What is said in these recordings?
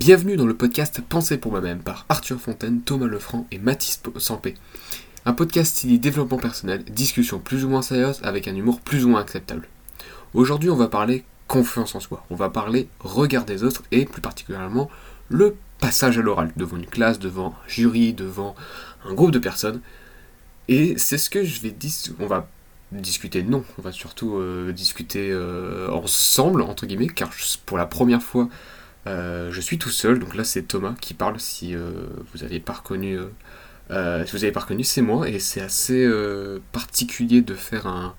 Bienvenue dans le podcast Pensez pour moi-même par Arthur Fontaine, Thomas Lefranc et Mathis Sampé. Un podcast style développement personnel, discussion plus ou moins sérieuse avec un humour plus ou moins acceptable. Aujourd'hui, on va parler confiance en soi. On va parler regard des autres et plus particulièrement le passage à l'oral devant une classe, devant un jury, devant un groupe de personnes. Et c'est ce que je vais dire. On va discuter, non, on va surtout euh, discuter euh, ensemble, entre guillemets, car pour la première fois euh, je suis tout seul, donc là c'est Thomas qui parle. Si euh, vous n'avez pas reconnu, euh, si vous avez pas reconnu, c'est moi et c'est assez particulier de faire un,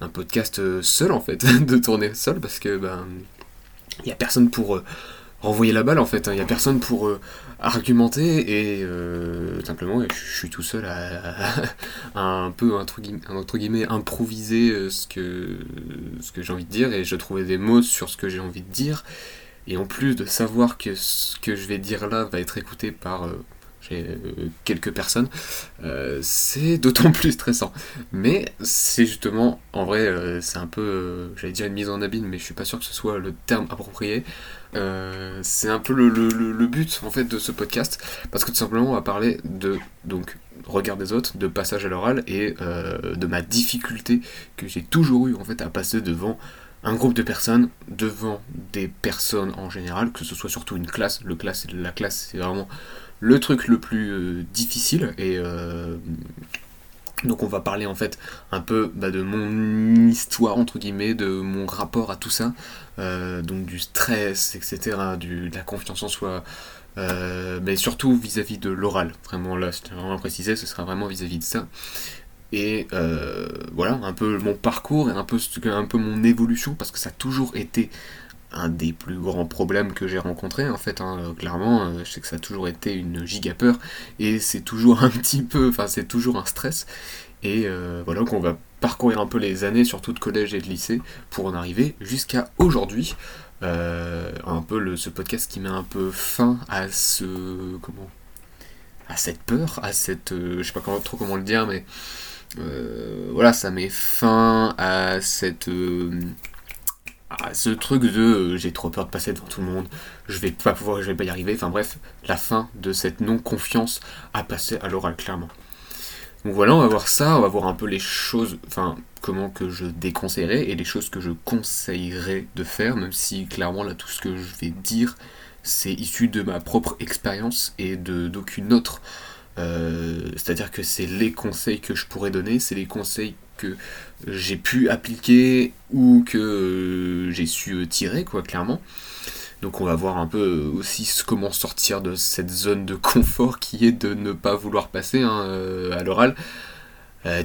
un podcast seul en fait, de tourner seul parce que ben il y a personne pour renvoyer la balle en fait, il hein. n'y a personne pour argumenter et simplement je suis tout seul à, un peu entre guillemets improviser ce que, ce que j'ai envie de dire et je trouvais des mots sur ce que j'ai envie de dire et en plus de savoir que ce que je vais dire là va être écouté par euh, euh, quelques personnes, euh, c'est d'autant plus stressant. Mais c'est justement, en vrai, c'est un peu, j'allais dire une mise en abîme, mais je suis pas sûr que ce soit le terme approprié. c'est un peu le, le, but en fait de ce podcast, parce que tout simplement on va parler de donc regard des autres, de passage à l'oral et de ma difficulté que j'ai toujours eu en fait à passer devant un groupe de personnes devant des personnes en général, que ce soit surtout une classe. Le classe, la classe, c'est vraiment le truc le plus euh, difficile. Et euh, donc on va parler en fait un peu bah, de mon histoire, entre guillemets, de mon rapport à tout ça. Euh, donc du stress, etc., de la confiance en soi. mais surtout vis-à-vis de l'oral, vraiment là, c'est vraiment précisé, ce sera vraiment vis-à-vis de ça et euh, voilà un peu mon parcours et un peu, un peu mon évolution parce que ça a toujours été un des plus grands problèmes que j'ai rencontrés en fait hein, clairement euh, je sais que ça a toujours été une giga peur et c'est toujours un petit peu enfin c'est toujours un stress. Et euh, voilà qu'on va parcourir un peu les années surtout de collège et de lycée pour en arriver jusqu'à aujourd'hui. Un peu le, ce podcast qui met un peu fin à ce comment? À cette peur à cette je sais pas trop comment le dire mais voilà, ça met fin à cette euh, à ce truc de euh, j'ai trop peur de passer devant tout le monde, je vais pas pouvoir, je vais pas y arriver. Enfin bref, la fin de cette non-confiance à passer à l'oral clairement. Donc voilà, on va voir ça, on va voir un peu les choses, enfin comment que je déconseillerais et les choses que je conseillerais de faire, même si clairement là tout ce que je vais dire c'est issu de ma propre expérience et de d'aucune autre euh, c'est-à-dire que c'est les conseils que je pourrais donner, c'est les conseils que j'ai pu appliquer ou que euh, j'ai su euh, tirer, quoi, clairement. Donc on va voir un peu aussi comment sortir de cette zone de confort qui est de ne pas vouloir passer hein, à l'oral.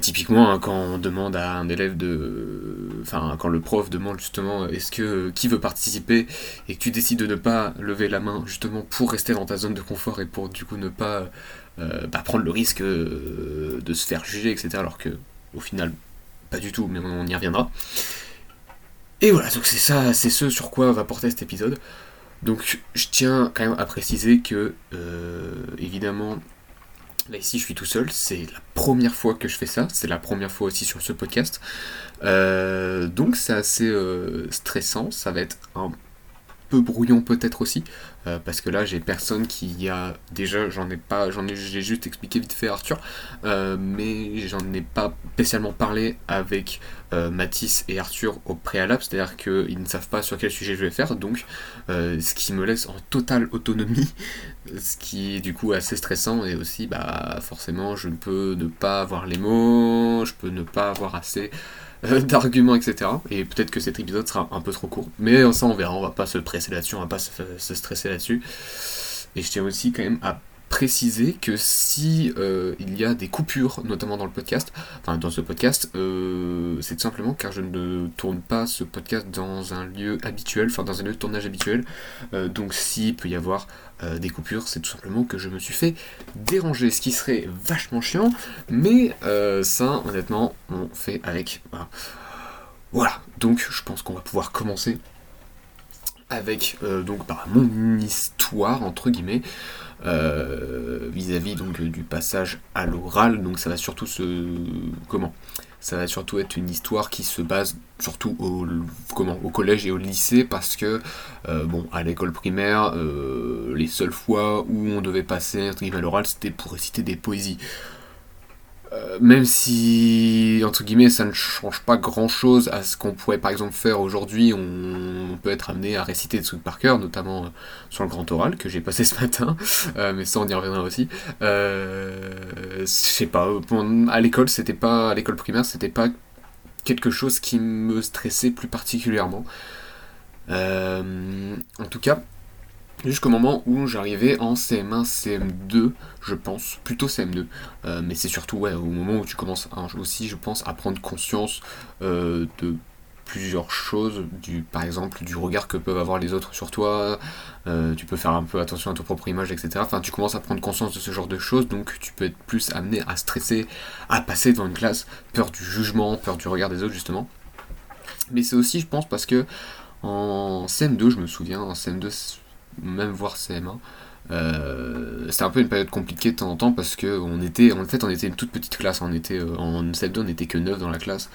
typiquement, hein, quand on demande à un élève de. Enfin, quand le prof demande justement est-ce que qui veut participer et que tu décides de ne pas lever la main justement pour rester dans ta zone de confort et pour du coup ne pas euh, bah, prendre le risque euh, de se faire juger, etc. Alors que, au final, pas du tout, mais on, y reviendra. Et voilà, donc c'est ça, c'est ce sur quoi va porter cet épisode. Donc je tiens quand même à préciser que, euh, évidemment, là ici je suis tout seul, c'est la première fois que je fais ça, c'est la première fois aussi sur ce podcast. donc c'est assez stressant, ça va être un peu brouillon peut-être aussi, euh, parce que là j'ai personne qui a déjà j'en ai pas j'en ai j'ai juste expliqué vite fait Arthur euh, mais j'en ai pas spécialement parlé avec euh, Mathis et Arthur au préalable c'est à dire qu'ils ne savent pas sur quel sujet je vais faire donc ce qui me laisse en totale autonomie ce qui est du coup assez stressant et aussi bah forcément je peux ne pas avoir les mots je peux ne pas avoir assez euh, d'arguments, etc. Et peut-être que cet épisode sera un peu trop court. Mais ça, on verra. On va pas se presser là-dessus, on va pas se, se stresser là-dessus. Et je tiens aussi quand même à préciser que si euh, il y a des coupures, notamment dans le podcast, enfin dans ce podcast, euh, c'est tout simplement car je ne tourne pas ce podcast dans un lieu habituel, enfin dans un lieu de tournage habituel. Euh, donc s'il peut y avoir des coupures, c'est tout simplement que je me suis fait déranger, ce qui serait vachement chiant, mais ça, honnêtement, on fait avec. Voilà. Donc je pense qu'on va pouvoir commencer avec donc bah, mon histoire entre guillemets vis-à-vis donc du passage à l'oral. Donc ça va surtout se comment? Ça va surtout être une histoire qui se base surtout au, comment, au collège et au lycée parce que, euh, bon, à l'école primaire, euh, les seules fois où on devait passer un l'oral, c'était pour réciter des poésies. Euh, même si, entre guillemets, ça ne change pas grand chose à ce qu'on pourrait par exemple faire aujourd'hui, on, peut être amené à réciter des trucs par cœur, notamment euh, sur le grand oral que j'ai passé ce matin, euh, mais ça on y reviendra aussi. je sais pas, à l'école, c'était pas, à l'école primaire, c'était pas quelque chose qui me stressait plus particulièrement. en tout cas, jusqu'au moment où j'arrivais en CM1, CM2, je pense, plutôt CM2. Euh, mais c'est surtout ouais, au moment où tu commences aussi, je pense, à prendre conscience euh, de plusieurs choses, du, par exemple du regard que peuvent avoir les autres sur toi, euh, tu peux faire un peu attention à ta propre image, etc. Enfin, tu commences à prendre conscience de ce genre de choses, donc tu peux être plus amené à stresser, à passer dans une classe, peur du jugement, peur du regard des autres, justement. Mais c'est aussi, je pense, parce que en CM2, je me souviens, en CM2, même voir CM1. Euh, c'était un peu une période compliquée de temps en temps parce que on était, en fait, on était une toute petite classe. On était euh, en CM2, on n'était que 9 dans la classe.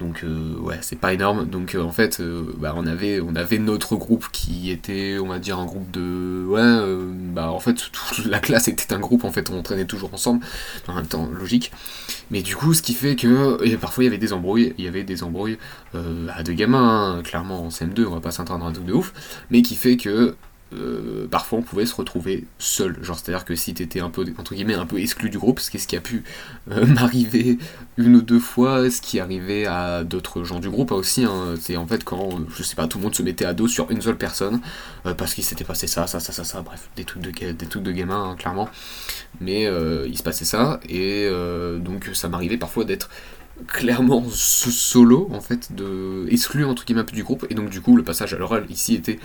Donc euh, ouais, c'est pas énorme. Donc en fait, bah, on avait on avait notre groupe qui était, on va dire, un groupe de ouais, bah en fait toute la classe était un groupe. En fait, on traînait toujours ensemble. En même temps, logique. Mais du coup, ce qui fait que et parfois il y avait des embrouilles. Il y avait des embrouilles à deux gamins, hein, clairement en CM2, on va pas s'entendre un truc de ouf. Mais qui fait que euh, parfois on pouvait se retrouver seul. Genre, c'est-à-dire que si t'étais un peu, entre guillemets, un peu exclu du groupe, ce qui, ce qui a pu euh, m'arriver une ou deux fois, ce qui arrivait à d'autres gens du groupe aussi, hein. c'est en fait quand, je sais pas, tout le monde se mettait à dos sur une seule personne, euh, parce qu'il s'était passé ça, ça, ça, ça, ça, bref, des trucs de, des gamin, hein, clairement. Mais il se passait ça, et donc ça m'arrivait parfois d'être clairement solo, en fait, de exclu entre guillemets du groupe, et donc du coup le passage à l'oral ici était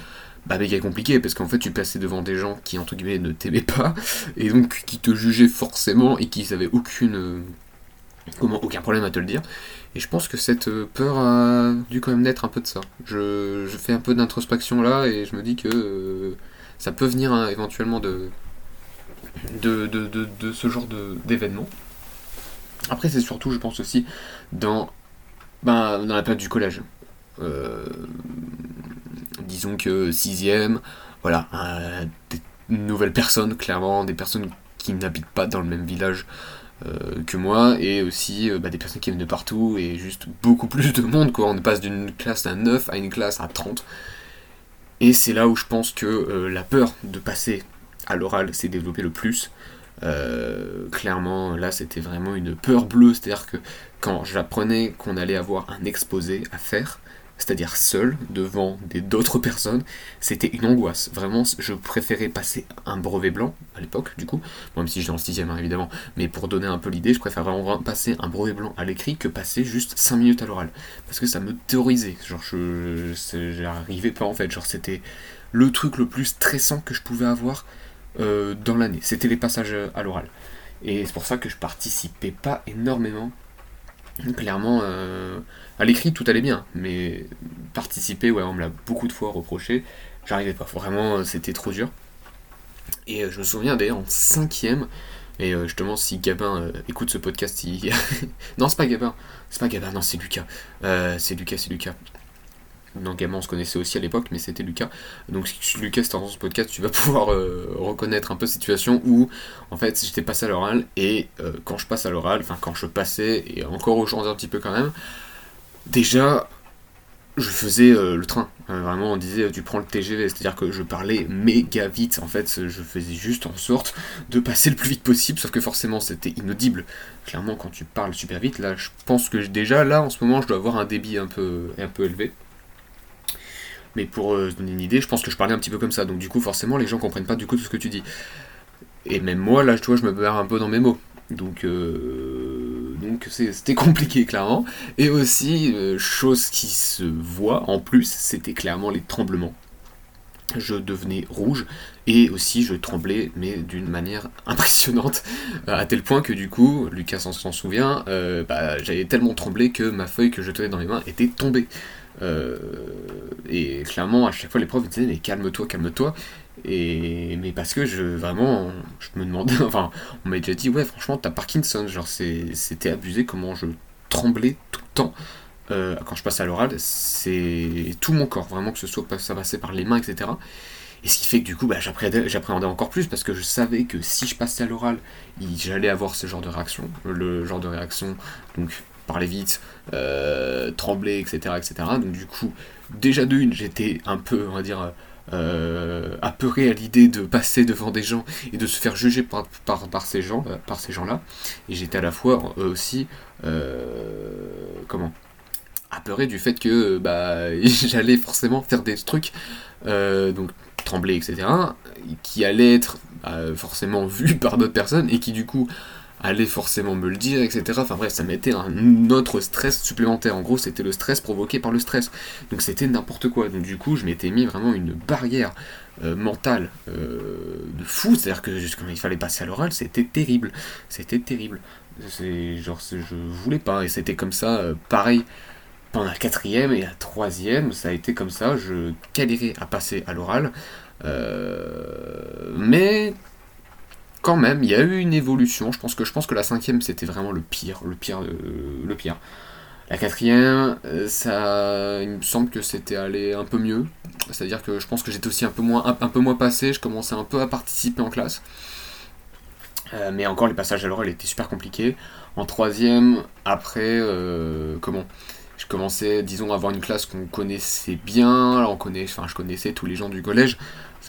bah, méga compliqué parce qu'en fait tu passais devant des gens qui entre guillemets ne t'aimaient pas et donc qui te jugeaient forcément et qui n'avaient aucune euh, comment aucun problème à te le dire. Et je pense que cette euh, peur a dû quand même naître un peu de ça. Je, fais un peu d'introspection là et je me dis que euh, ça peut venir hein, éventuellement de de, de, ce genre d'événement. Après c'est surtout je pense aussi dans ben, dans la période du collège disons que sixième, voilà, des nouvelles personnes, clairement, des personnes qui n'habitent pas dans le même village euh, que moi, et aussi euh, bah, des personnes qui viennent de partout, et juste beaucoup plus de monde, quoi. On passe d'une classe à 9 à une classe à 30. Et c'est là où je pense que euh, la peur de passer à l'oral s'est développée le plus. clairement, là, c'était vraiment une peur bleue, c'est-à-dire que quand j'apprenais qu'on allait avoir un exposé à faire, c'est-à-dire seul, devant d'autres personnes, c'était une angoisse. Vraiment, je préférais passer un brevet blanc, à l'époque, du coup, même si j'étais en 6 hein, évidemment, mais pour donner un peu l'idée, je préfère vraiment passer un brevet blanc à l'écrit que passer juste 5 minutes à l'oral. Parce que ça me terrorisait. Genre, je, j'arrivais pas en fait. Genre, c'était le truc le plus stressant que je pouvais avoir euh, dans l'année. C'était les passages à l'oral. Et c'est pour ça que je participais pas énormément clairement, euh, à l'écrit, tout allait bien, mais participer, ouais, on me l'a beaucoup de fois reproché. J'arrivais pas, vraiment, c'était trop dur. Et euh, je me souviens d'ailleurs en cinquième, et euh, justement, si Gabin écoute ce podcast, il... non, c'est pas Gabin, c'est pas Gabin, non, c'est Lucas. c'est Lucas, c'est Lucas. Non, Gamin, on se connaissait aussi à l'époque, mais c'était Lucas. Donc, si Lucas, dans ce podcast, tu vas pouvoir euh, reconnaître un peu cette situation où, en fait, j'étais passé à l'oral, et euh, quand je passe à l'oral, enfin, quand je passais, et encore aujourd'hui un petit peu quand même, déjà, je faisais euh, le train. vraiment, on disait, tu prends le TGV, c'est-à-dire que je parlais méga vite. En fait, je faisais juste en sorte de passer le plus vite possible, sauf que forcément, c'était inaudible. Clairement, quand tu parles super vite, là, je pense que déjà, là, en ce moment, je dois avoir un débit un peu, un peu élevé. Mais pour euh, se donner une idée, je pense que je parlais un petit peu comme ça. Donc du coup, forcément, les gens comprennent pas du coup tout ce que tu dis. Et même moi, là, tu vois, je me perds un peu dans mes mots. Donc, euh, donc c'était compliqué, clairement. Et aussi, euh, chose qui se voit en plus, c'était clairement les tremblements. Je devenais rouge et aussi je tremblais, mais d'une manière impressionnante, à tel point que du coup, Lucas s'en souvient, bah, j'avais tellement tremblé que ma feuille que je tenais dans les mains était tombée. Et clairement, à chaque fois, les profs me disaient Mais calme-toi, calme-toi. Et, mais parce que je vraiment, je me demandais, enfin, on m'a déjà dit, ouais, franchement, t'as Parkinson, genre c'était abusé comment je tremblais tout le temps. Euh, quand je passe à l'oral, c'est tout mon corps, vraiment que ce soit ça passait par les mains, etc. Et ce qui fait que du coup, bah, j'appréhendais encore plus parce que je savais que si je passais à l'oral, j'allais avoir ce genre de réaction, le genre de réaction, donc parler vite, euh, trembler, etc., etc. Donc du coup, déjà de une, j'étais un peu, on va dire, euh, apeuré à l'idée de passer devant des gens et de se faire juger par, par, ces gens, euh, par ces gens-là. Et j'étais à la fois aussi, comment apeuré du fait que bah, j'allais forcément faire des trucs, euh, donc trembler, etc., qui allaient être bah, forcément vus par d'autres personnes et qui du coup allaient forcément me le dire, etc. Enfin bref, ça mettait un autre stress supplémentaire. En gros, c'était le stress provoqué par le stress. Donc c'était n'importe quoi. Donc du coup, je m'étais mis vraiment une barrière euh, mentale euh, de fou. C'est-à-dire que quand il fallait passer à l'oral, c'était terrible. C'était terrible. C'est genre, je voulais pas. Et c'était comme ça, pareil pendant la quatrième et la troisième, ça a été comme ça, je galérais à passer à l'oral. Euh, mais quand même, il y a eu une évolution. Je pense que je pense que la cinquième c'était vraiment le pire, le pire, euh, le pire. La quatrième, euh, ça, il me semble que c'était allé un peu mieux. C'est-à-dire que je pense que j'étais aussi un peu moins, un, peu moins passé. Je commençais un peu à participer en classe. mais encore, les passages à l'oral étaient super compliqués. En troisième, après, comment? Je commençais, disons, à avoir une classe qu'on connaissait bien, on connaît, enfin, je connaissais tous les gens du collège,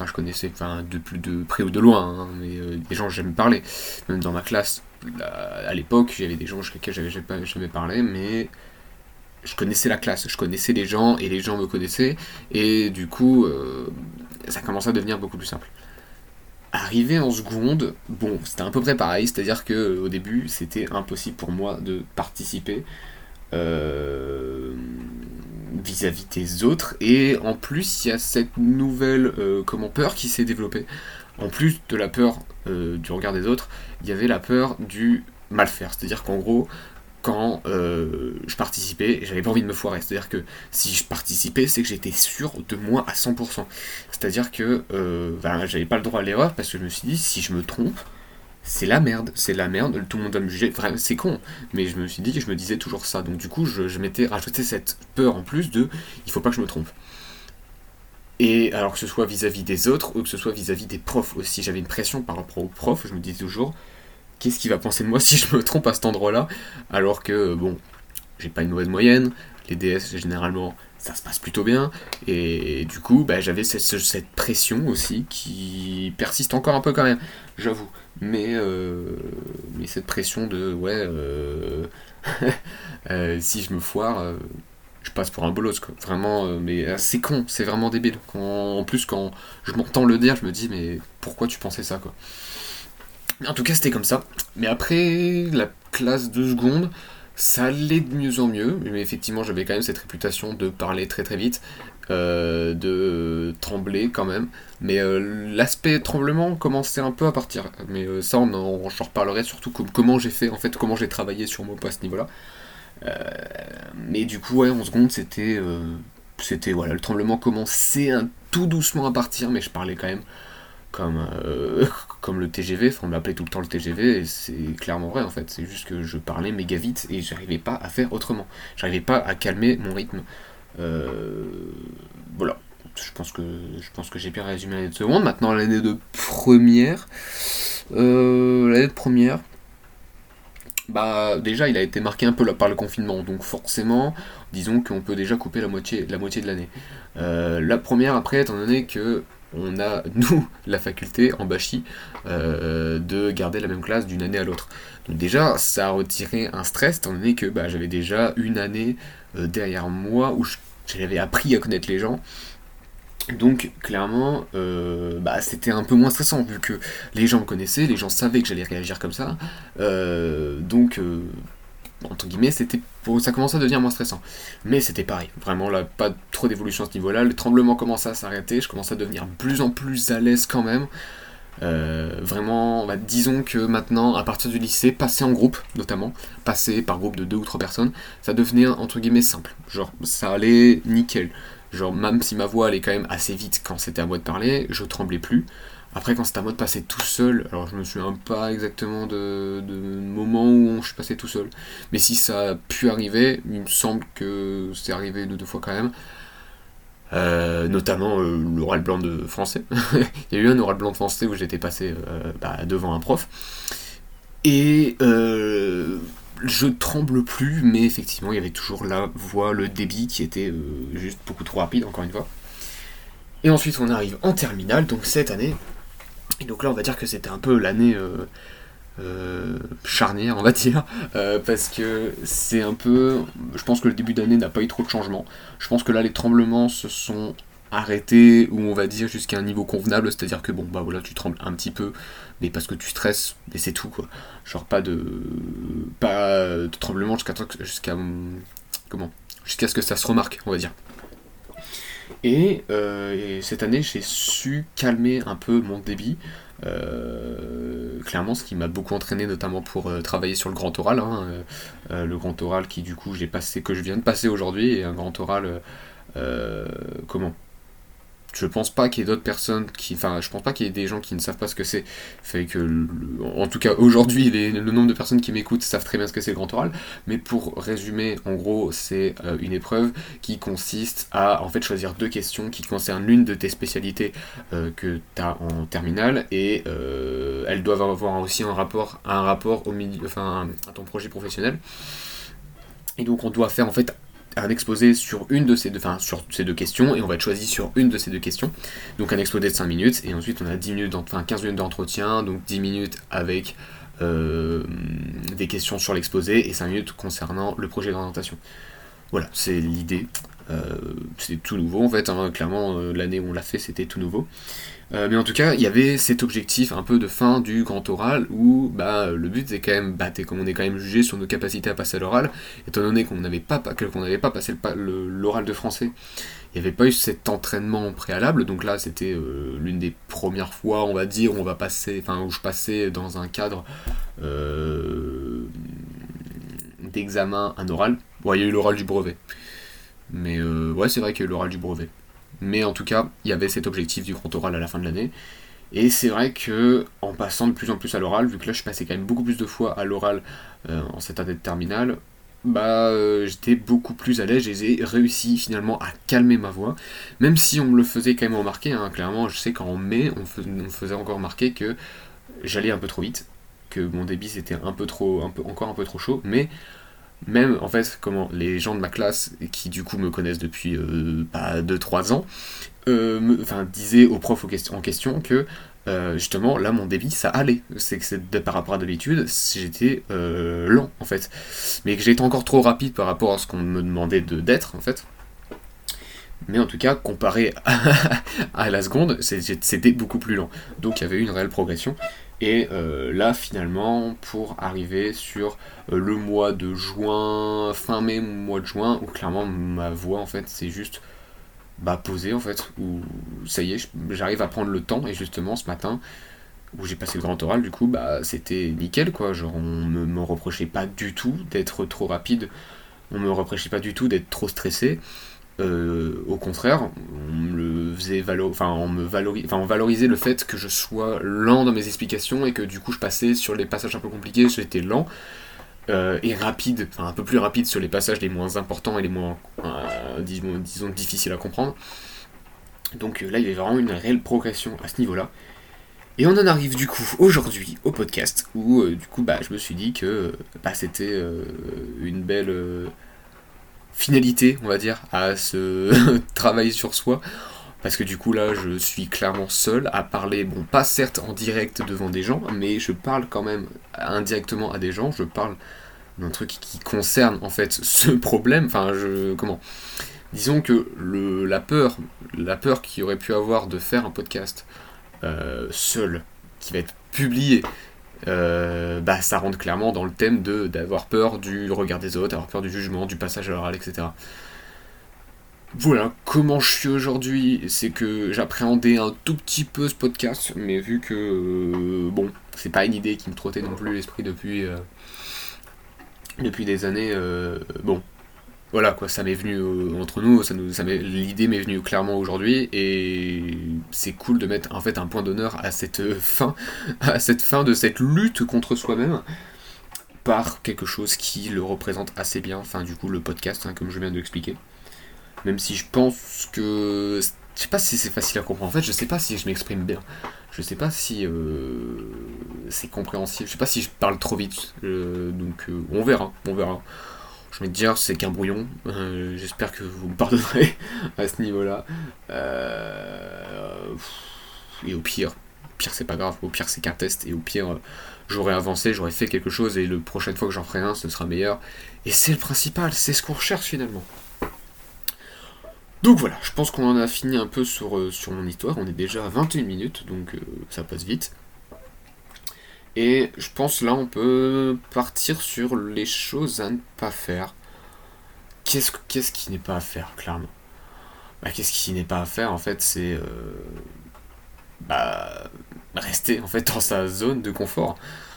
je connaissais, enfin, de plus de près ou de loin, hein, mais euh, des gens j'aime parler. Même dans ma classe, à l'époque, il y avait des gens avec lesquels j'avais jamais, jamais parlé, mais je connaissais la classe, je connaissais les gens et les gens me connaissaient, et du coup, euh, ça commençait à devenir beaucoup plus simple. Arrivé en seconde, bon, c'était à peu près pareil, c'est-à-dire que au début, c'était impossible pour moi de participer. Euh, vis-à-vis des autres. Et en plus, il y a cette nouvelle euh, peur qui s'est développée. En plus de la peur euh, du regard des autres, il y avait la peur du mal faire. C'est-à-dire qu'en gros, quand je participais, j'avais pas envie de me foirer. C'est-à-dire que si je participais, c'est que j'étais sûr de moi à 100%. C'est-à-dire que ben, j'avais pas le droit à l'erreur parce que je me suis dit, si je me trompe, c'est la merde, c'est la merde, tout le monde va me juger. c'est con, mais je me suis dit que je me disais toujours ça. Donc du coup, je, m'étais rajouté cette peur en plus de il faut pas que je me trompe. Et alors que ce soit vis-à-vis des autres ou que ce soit vis-à-vis des profs aussi, j'avais une pression par rapport aux profs. Je me disais toujours qu'est-ce qu'il va penser de moi si je me trompe à cet endroit-là? Alors que bon, j'ai pas une mauvaise moyenne. Les DS généralement ça se passe plutôt bien. Et du coup, bah, j'avais cette, pression aussi qui persiste encore un peu quand même, j'avoue. Mais, euh, cette pression de, ouais, euh, euh, si je me foire, je passe pour un bolos, quoi. Vraiment, mais c'est con, c'est vraiment débile. en plus, quand je m'entends le dire, je me dis, mais pourquoi tu pensais ça, quoi? En tout cas, c'était comme ça. Mais après la classe de seconde, ça allait de mieux en mieux, mais effectivement j'avais quand même cette réputation de parler très très vite, euh, de trembler quand même. Mais euh, l'aspect tremblement commençait un peu à partir. Mais euh, ça, on en, reparlerai surtout comment j'ai fait, en fait, comment j'ai travaillé sur poste à ce niveau-là. mais du coup, ouais, en seconde, c'était. c'était voilà, le tremblement commençait un, tout doucement à partir, mais je parlais quand même comme, euh, comme le TGV, on m'appelait tout le temps le TGV, et c'est clairement vrai en fait, c'est juste que je parlais méga vite et j'arrivais pas à faire autrement, j'arrivais pas à calmer mon rythme. Euh, voilà, je pense que, je pense que j'ai bien résumé l'année de seconde, maintenant l'année de première. Euh, l'année de première, bah déjà il a été marqué un peu par le confinement, donc forcément, disons qu'on peut déjà couper la moitié de l'année. la première après, étant donné que on a, nous, la faculté en Bachi, euh, de garder la même classe d'une année à l'autre. Donc déjà, ça a retiré un stress, étant donné que bah, j'avais déjà une année euh, derrière moi où j'avais appris à connaître les gens. Donc clairement, euh, bah, c'était un peu moins stressant vu que les gens me connaissaient, les gens savaient que j'allais réagir comme ça. donc entre guillemets, c'était ça commençait à devenir moins stressant. Mais c'était pareil, vraiment là, pas trop d'évolution à ce niveau-là. Le tremblement commençait à s'arrêter, je commençais à devenir de plus en plus à l'aise quand même. vraiment, bah, disons que maintenant, à partir du lycée, passer en groupe, notamment, passer par groupe de deux ou trois personnes, ça devenait entre guillemets simple. Genre, ça allait nickel. Genre, même si ma voix allait quand même assez vite quand c'était à moi de parler, je tremblais plus. Après, quand c'était à moi de passer tout seul, alors je me souviens pas exactement de, moment où je suis passé tout seul. Mais si ça a pu arriver, il me semble que c'est arrivé ou deux fois quand même. Euh, notamment euh, l'oral blanc de français. il y a eu un oral blanc de français où j'étais passé euh, bah, devant un prof. Et je tremble plus, mais effectivement, il y avait toujours la voix, le débit qui était juste beaucoup trop rapide, encore une fois. Et ensuite, on arrive en terminale, donc cette année. Et donc là, on va dire que c'était un peu l'année euh, charnière, on va dire, euh, parce que c'est un peu. Je pense que le début d'année n'a pas eu trop de changements. Je pense que là, les tremblements se sont arrêtés, ou on va dire jusqu'à un niveau convenable, c'est-à-dire que bon, bah voilà, tu trembles un petit peu, mais parce que tu stresses, mais c'est tout quoi. Genre pas de. pas de tremblement jusqu'à. jusqu'à. comment Jusqu'à ce que ça se remarque, on va dire. Et, euh, et cette année, j'ai su calmer un peu mon débit. Euh, clairement, ce qui m'a beaucoup entraîné, notamment pour euh, travailler sur le grand oral. Hein, le grand oral qui, du coup, j'ai passé, que je viens de passer aujourd'hui, et un grand oral, comment? Je pense pas qu'il y ait d'autres personnes qui. Enfin, je pense pas qu'il y ait des gens qui ne savent pas ce que c'est. Fait que, en tout cas, aujourd'hui, le nombre de personnes qui m'écoutent savent très bien ce que c'est le grand oral. Mais pour résumer, en gros, c'est euh, une épreuve qui consiste à en fait choisir deux questions qui concernent l'une de tes spécialités euh, que tu as en terminale et euh, elles doivent avoir aussi un rapport, un rapport au milieu, enfin, à ton projet professionnel. Et donc, on doit faire en fait un exposé sur une de ces deux, enfin, sur ces deux questions et on va être choisi sur une de ces deux questions. Donc un exposé de 5 minutes et ensuite on a 10 minutes, enfin 15 minutes d'entretien, donc 10 minutes avec euh, des questions sur l'exposé et 5 minutes concernant le projet d'orientation. Voilà, c'est l'idée. Euh, c'est tout nouveau en fait, hein. clairement euh, l'année où on l'a fait c'était tout nouveau. Euh, mais en tout cas, il y avait cet objectif un peu de fin du grand oral où bah, le but c'est quand même, bah, comme on est quand même jugé sur nos capacités à passer à l'oral, étant donné qu'on n'avait pas, n'avait pas passé l'oral de français, il n'y avait pas eu cet entraînement préalable, donc là c'était euh, l'une des premières fois, on va dire, où on va passer, où je passais dans un cadre euh, d'examen un oral. Bon, il y a eu l'oral du brevet. Mais ouais, c'est vrai qu'il y a eu l'oral du brevet. Mais en tout cas, il y avait cet objectif du grand oral à la fin de l'année. Et c'est vrai que en passant de plus en plus à l'oral, vu que là je passais quand même beaucoup plus de fois à l'oral euh, en cette année de terminale, bah euh, j'étais beaucoup plus à l'aise. Et j'ai réussi finalement à calmer ma voix, même si on me le faisait quand même remarquer, hein, clairement je sais qu'en mai on, me faisait encore remarquer que j'allais un peu trop vite, que mon débit c'était un peu trop, encore un peu trop chaud, mais même en fait comment les gens de ma classe qui du coup me connaissent depuis euh, 2-3 ans euh, me, disaient au prof en question que euh, justement là mon débit ça allait. C'est que c'est par rapport à d'habitude j'étais lent en fait. Mais que j'étais encore trop rapide par rapport à ce qu'on me demandait de d'être en fait. Mais en tout cas comparé à la seconde c'était beaucoup plus lent. Donc il y avait eu une réelle progression et euh, là, finalement, pour arriver sur euh, le mois de juin, fin mai, mois de juin, où clairement ma voix, en fait, c'est juste bah, posée, en fait, où ça y est, j'arrive à prendre le temps, et justement, ce matin, où j'ai passé le grand oral, du coup, bah, c'était nickel, quoi. Genre, on ne me reprochait pas du tout d'être trop rapide, on me reprochait pas du tout d'être trop stressé. Euh, au contraire, on me faisait on valorisait, le fait que je sois lent dans mes explications et que du coup je passais sur les passages un peu compliqués, j'étais lent euh, et rapide, enfin un peu plus rapide sur les passages les moins importants et les moins, euh, disons, difficiles à comprendre. Donc là il y avait vraiment une réelle progression à ce niveau-là. Et on en arrive du coup aujourd'hui au podcast où du coup bah je me suis dit que bah, c'était une belle finalité, on va dire, à ce travail sur soi. Parce que du coup là je suis clairement seul à parler, bon pas certes en direct devant des gens, mais je parle quand même indirectement à des gens, je parle d'un truc qui concerne en fait ce problème, enfin je... comment? Disons que le, la peur, la peur qu'il aurait pu avoir de faire un podcast euh, seul, qui va être publié, euh, bah, ça rentre clairement dans le thème de d'avoir peur du regard des autres, avoir peur du jugement, du passage à l'oral, etc. voilà, comment je suis aujourd'hui, c'est que j'appréhendais un tout petit peu ce podcast, mais vu que, euh, bon, c'est pas une idée qui me trottait non plus l'esprit depuis, euh, depuis des années, bon, voilà quoi, ça m'est venu entre nous, ça nous, ça l'idée m'est venue clairement aujourd'hui, et c'est cool de mettre en fait un point d'honneur à cette fin, à cette fin de cette lutte contre soi-même, par quelque chose qui le représente assez bien, enfin du coup le podcast, hein, comme je viens de l'expliquer. Même si je pense que. Je sais pas si c'est facile à comprendre. En fait, je sais pas si je m'exprime bien. Je sais pas si euh, c'est compréhensible. Je sais pas si je parle trop vite. Euh, donc, euh, on verra. On verra. Dire, c'est qu'un brouillon. J'espère que vous me pardonnerez à ce niveau-là. et au pire, pire c'est pas grave. Au pire, c'est qu'un test. Et au pire, j'aurais avancé, j'aurais fait quelque chose. Et la prochaine fois que j'en ferai un, ce sera meilleur. Et c'est le principal. C'est ce qu'on recherche finalement. Donc voilà, je pense qu'on en a fini un peu sur, euh, sur mon histoire. On est déjà à 21 minutes, donc euh, ça passe vite. Et je pense là on peut partir sur les choses à ne pas faire. Qu'est-ce, qu'est-ce qui n'est pas à faire, clairement? Bah, Qu'est-ce qui n'est pas à faire, en fait, c'est... Euh, bah, rester, en fait, dans sa zone de confort.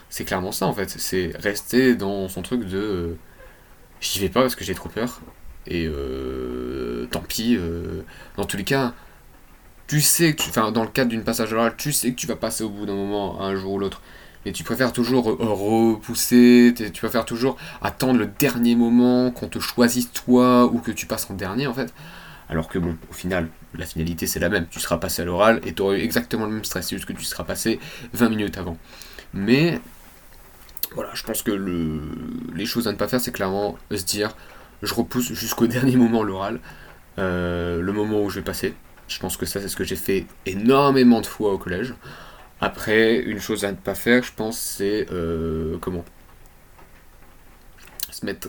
C'est clairement ça, en fait. C'est rester dans son truc de... J'y vais pas parce que j'ai trop peur. Et euh, tant pis. Euh, dans tous les cas, tu sais que tu, enfin, dans le cadre d'une passage orale, tu sais que tu vas passer au bout d'un moment, un jour ou l'autre. Mais tu préfères toujours repousser, tu préfères toujours attendre le dernier moment, qu'on te choisisse toi ou que tu passes en dernier en fait? Alors que bon, au final, la finalité c'est la même. Tu seras passé à l'oral et tu auras eu exactement le même stress, c'est juste que tu seras passé 20 minutes avant. Mais voilà, je pense que le, les choses à ne pas faire, c'est clairement se dire je repousse jusqu'au dernier moment l'oral, euh, le moment où je vais passer. Je pense que ça, c'est ce que j'ai fait énormément de fois au collège. Après, une chose à ne pas faire, je pense, c'est euh, comment se mettre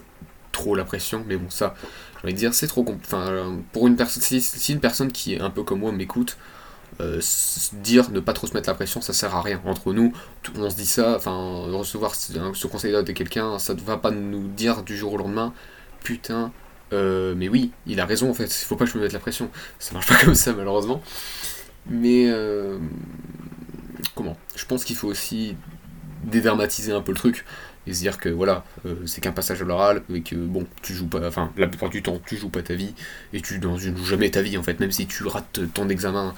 trop la pression. Mais bon, ça, j'ai envie de dire, c'est trop. Enfin, pour une personne, si, une personne qui est un peu comme moi m'écoute, euh, dire ne pas trop se mettre la pression, ça sert à rien. Entre nous, on se dit ça, enfin, recevoir ce conseil de quelqu'un, ça ne va pas nous dire du jour au lendemain, putain, euh, mais oui, il a raison en fait, il faut pas que je me mette la pression. Ça marche pas comme ça malheureusement. Mais euh, comment Je pense qu'il faut aussi dédramatiser un peu le truc et se dire que voilà, euh, c'est qu'un passage à l'oral et que bon, tu joues pas, enfin la plupart du temps, tu joues pas ta vie et tu ne joues jamais ta vie en fait, même si tu rates ton examen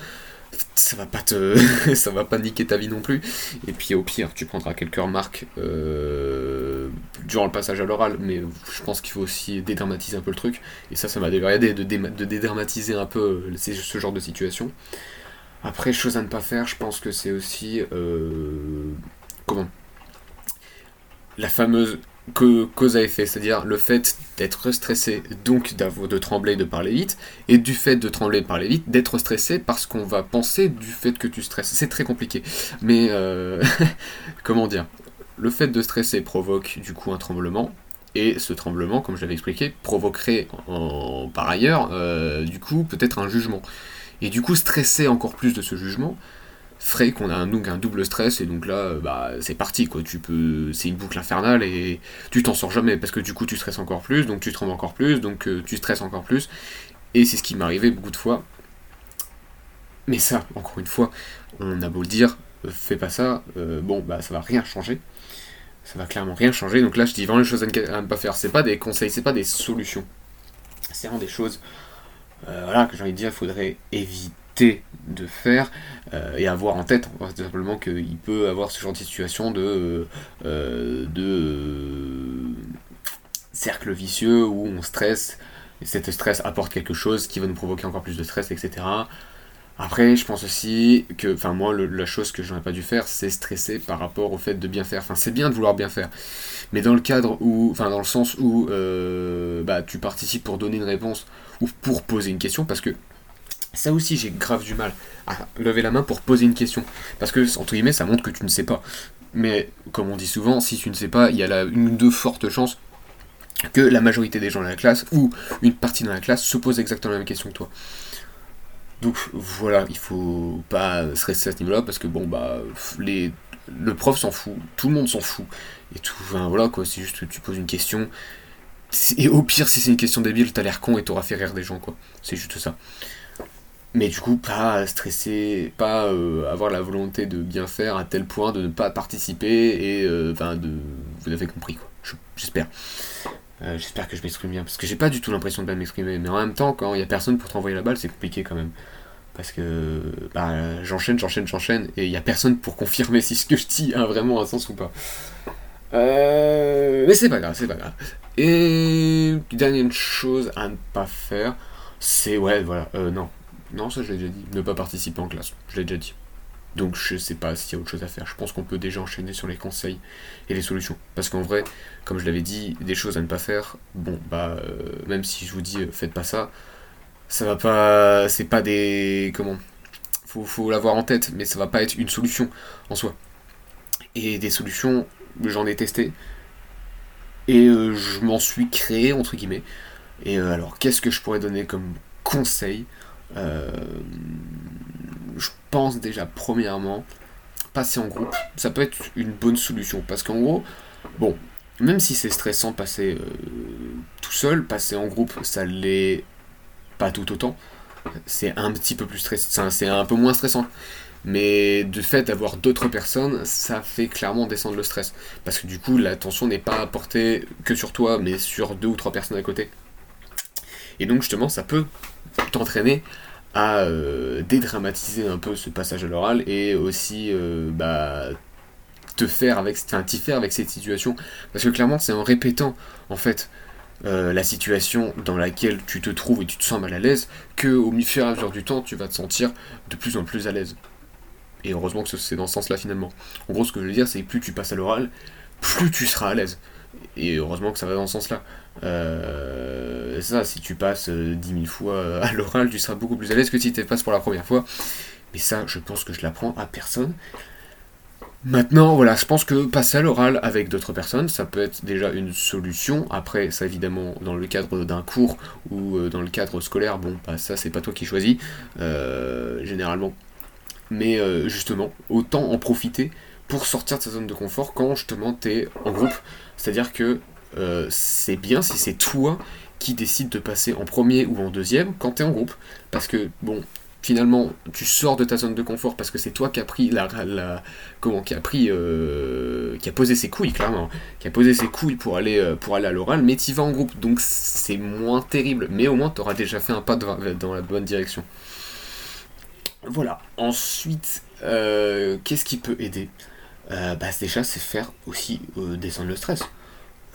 ça va pas te ça va pas niquer ta vie non plus. Et puis au pire tu prendras quelques remarques euh, durant le passage à l'oral mais je pense qu'il faut aussi dédramatiser un peu le truc. Et ça ça m'a aidé de, de dédramatiser un peu euh, ce genre de situation après chose à ne pas faire je pense que c'est aussi euh, comment? La fameuse cause à effet, c'est-à-dire le fait d'être stressé, donc de trembler, de parler vite, et du fait de trembler, de parler vite, d'être stressé parce qu'on va penser du fait que tu stresses. C'est très compliqué, mais euh, comment dire? Le fait de stresser provoque du coup un tremblement, et ce tremblement, comme je l'avais expliqué, provoquerait par ailleurs, euh, du coup, peut-être un jugement. Et du coup, stresser encore plus de ce jugement, ferait qu'on a un, donc un double stress et donc là euh, bah c'est parti quoi. Tu peux c'est une boucle infernale et tu t'en sors jamais parce que du coup tu stresses encore plus donc tu trembles encore plus donc euh, tu stresses encore plus. Et c'est ce qui m'arrivait beaucoup de fois. Mais ça encore une fois on a beau le dire euh, fais pas ça bon bah ça va rien changer. Ça va clairement rien changer. Donc là je dis vraiment les choses à ne, pas faire. C'est pas des conseils c'est pas des solutions. C'est vraiment des choses voilà que j'ai envie de dire il faudrait éviter de faire euh, et avoir en tête tout simplement qu'il peut avoir ce genre de situation de, euh, de cercle vicieux où on stresse et cet stress apporte quelque chose qui va nous provoquer encore plus de stress, etc. Après, je pense aussi que, enfin moi, la chose que j'aurais pas dû faire, c'est stresser par rapport au fait de bien faire. Enfin, c'est bien de vouloir bien faire, mais dans le cadre où, enfin dans le sens où, euh, bah, tu participes pour donner une réponse ou pour poser une question, parce que ça aussi, j'ai grave du mal à lever la main pour poser une question. Parce que, entre guillemets, ça montre que tu ne sais pas. Mais, comme on dit souvent, si tu ne sais pas, il y a une ou deux fortes chances que la majorité des gens dans la classe, ou une partie dans la classe, se pose exactement la même question que toi. Donc voilà, il faut pas stresser à ce niveau-là, parce que bon, bah, les, le prof s'en fout, tout le monde s'en fout. Et tout, voilà quoi, c'est juste que tu poses une question, Et au pire, si c'est une question débile, t'as l'air con et t'auras fait rire des gens, quoi. C'est juste ça. Mais du coup, pas stresser, pas euh, avoir la volonté de bien faire à tel point de ne pas participer et euh, enfin de. Vous avez compris quoi. J'espère. Euh, j'espère que je m'exprime bien parce que j'ai pas du tout l'impression de bien m'exprimer. Mais en même temps, quand il y a personne pour t'envoyer la balle, c'est compliqué quand même. Parce que bah, j'enchaîne, j'enchaîne, j'enchaîne et il y a personne pour confirmer si ce que je dis a vraiment un sens ou pas. mais c'est pas grave, c'est pas grave. Et dernière chose à ne pas faire, c'est ouais, voilà, non, non, ça je l'ai déjà dit. Ne pas participer en classe. Je l'ai déjà dit. Donc je sais pas s'il y a autre chose à faire. Je pense qu'on peut déjà enchaîner sur les conseils et les solutions. Parce qu'en vrai, comme je l'avais dit, des choses à ne pas faire, bon, bah, euh, même si je vous dis euh, faites pas ça, ça va pas. C'est pas des. Comment Faut, faut l'avoir en tête, mais ça va pas être une solution en soi. Et des solutions, j'en ai testé. Et euh, je m'en suis créé, entre guillemets. Et alors, qu'est-ce que je pourrais donner comme conseil déjà, premièrement, passer en groupe, ça peut être une bonne solution. Parce qu'en gros, bon, même si c'est stressant passer euh, tout seul, passer en groupe, ça l'est pas tout autant. C'est un petit peu plus stressant, c'est un peu moins stressant. Mais du fait d'avoir d'autres personnes, ça fait clairement descendre le stress. Parce que du coup, l'attention n'est pas portée que sur toi, mais sur deux ou trois personnes à côté. Et donc justement, ça peut t'entraîner à euh, dédramatiser un peu ce passage à l'oral et aussi euh, bah, te faire avec, t'y faire avec cette situation. Parce que clairement, c'est en répétant en fait euh, la situation dans laquelle tu te trouves et tu te sens mal à l'aise que au fur à du temps, tu vas te sentir de plus en plus à l'aise. Et heureusement que c'est dans ce sens-là finalement. En gros, ce que je veux dire, c'est que plus tu passes à l'oral, plus tu seras à l'aise. Et heureusement que ça va dans ce sens-là. Euh, ça, si tu passes 10 euh, 000 fois euh, à l'oral, tu seras beaucoup plus à l'aise que si tu passes pour la première fois. Mais ça, je pense que je l'apprends à personne. Maintenant, voilà, je pense que passer à l'oral avec d'autres personnes, ça peut être déjà une solution. Après, ça évidemment, dans le cadre d'un cours ou dans le cadre scolaire, bon, bah, ça, c'est pas toi qui choisis, généralement. Mais justement, autant en profiter pour sortir de sa zone de confort quand justement t'es en groupe. C'est-à-dire que euh, c'est bien si c'est toi qui décides de passer en premier ou en deuxième quand tu es en groupe. Parce que, bon, finalement, tu sors de ta zone de confort parce que c'est toi qui a pris la, comment qui a pris euh, qui a posé ses couilles clairement, qui a posé ses couilles pour aller euh, pour aller à l'oral, mais tu vas en groupe, donc c'est moins terrible, mais au moins tu auras déjà fait un pas dans la bonne direction. Voilà. Ensuite, qu'est-ce qui peut aider? Bah déjà c'est faire aussi descendre le stress.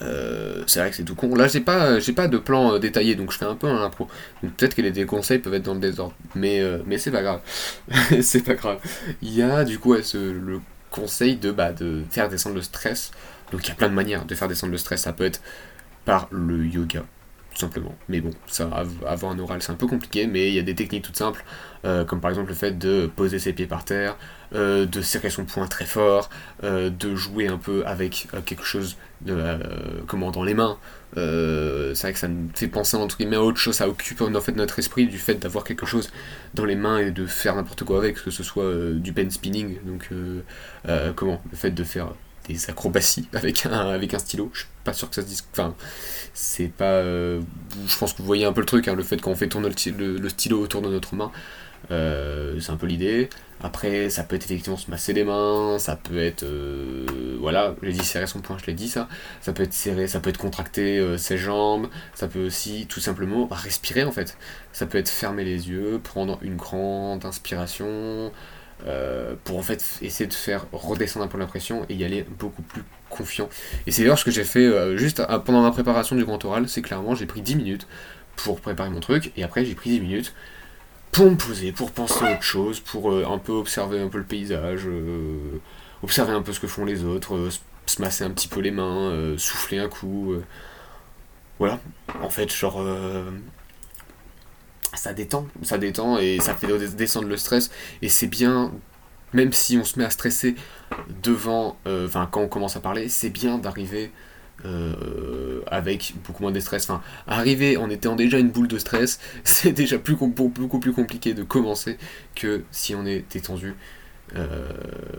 Euh, c'est vrai que c'est tout con. Là, j'ai pas, j'ai pas de plan euh, détaillé, donc je fais un peu un impro. peut-être que les conseils peuvent être dans le désordre, mais, euh, mais c'est pas grave. c'est pas grave. Il y a du coup le conseil de, bah, de faire descendre le stress. Donc il y a plein de manières de faire descendre le stress. Ça peut être par le yoga, tout simplement. Mais bon, ça, avoir un oral, c'est un peu compliqué, mais il y a des techniques toutes simples, euh, comme par exemple le fait de poser ses pieds par terre, euh, de serrer son poing très fort, euh, de jouer un peu avec quelque chose de, comment, dans les mains. c'est vrai que ça me fait penser entre guillemets à autre chose, ça occupe en fait notre esprit du fait d'avoir quelque chose dans les mains et de faire n'importe quoi avec, que ce soit du pen spinning, donc comment, le fait de faire des acrobaties avec un, avec un stylo. Je suis pas sûr que ça se dise. Enfin, c'est pas. Euh, je pense que vous voyez un peu le truc, hein, le fait qu'on fait tourner le, stylo autour de notre main. Euh, c'est un peu l'idée. Après, ça peut être effectivement se masser les mains, ça peut être. Euh, voilà, j'ai dit serrer son poing, je l'ai dit ça. Ça peut être serrer, ça peut être contracter ses jambes, ça peut aussi tout simplement respirer en fait. Ça peut être fermer les yeux, prendre une grande inspiration, euh, pour en fait essayer de faire redescendre un peu l'impression et y aller beaucoup plus confiant. Et c'est d'ailleurs ce que j'ai fait euh, juste pendant ma préparation du grand oral, c'est clairement j'ai pris 10 minutes pour préparer mon truc et après j'ai pris 10 minutes pour me poser, pour penser à autre chose, pour euh, un peu observer un peu le paysage, observer un peu ce que font les autres, se masser un petit peu les mains, souffler un coup. voilà, en fait, genre ça détend, ça détend et ça fait descendre le stress. Et c'est bien, même si on se met à stresser devant, euh, enfin quand on commence à parler, c'est bien d'arriver euh, avec beaucoup moins de stress. Enfin, arriver en étant déjà une boule de stress, c'est déjà plus, beaucoup plus compliqué de commencer que si on est détendu. Euh,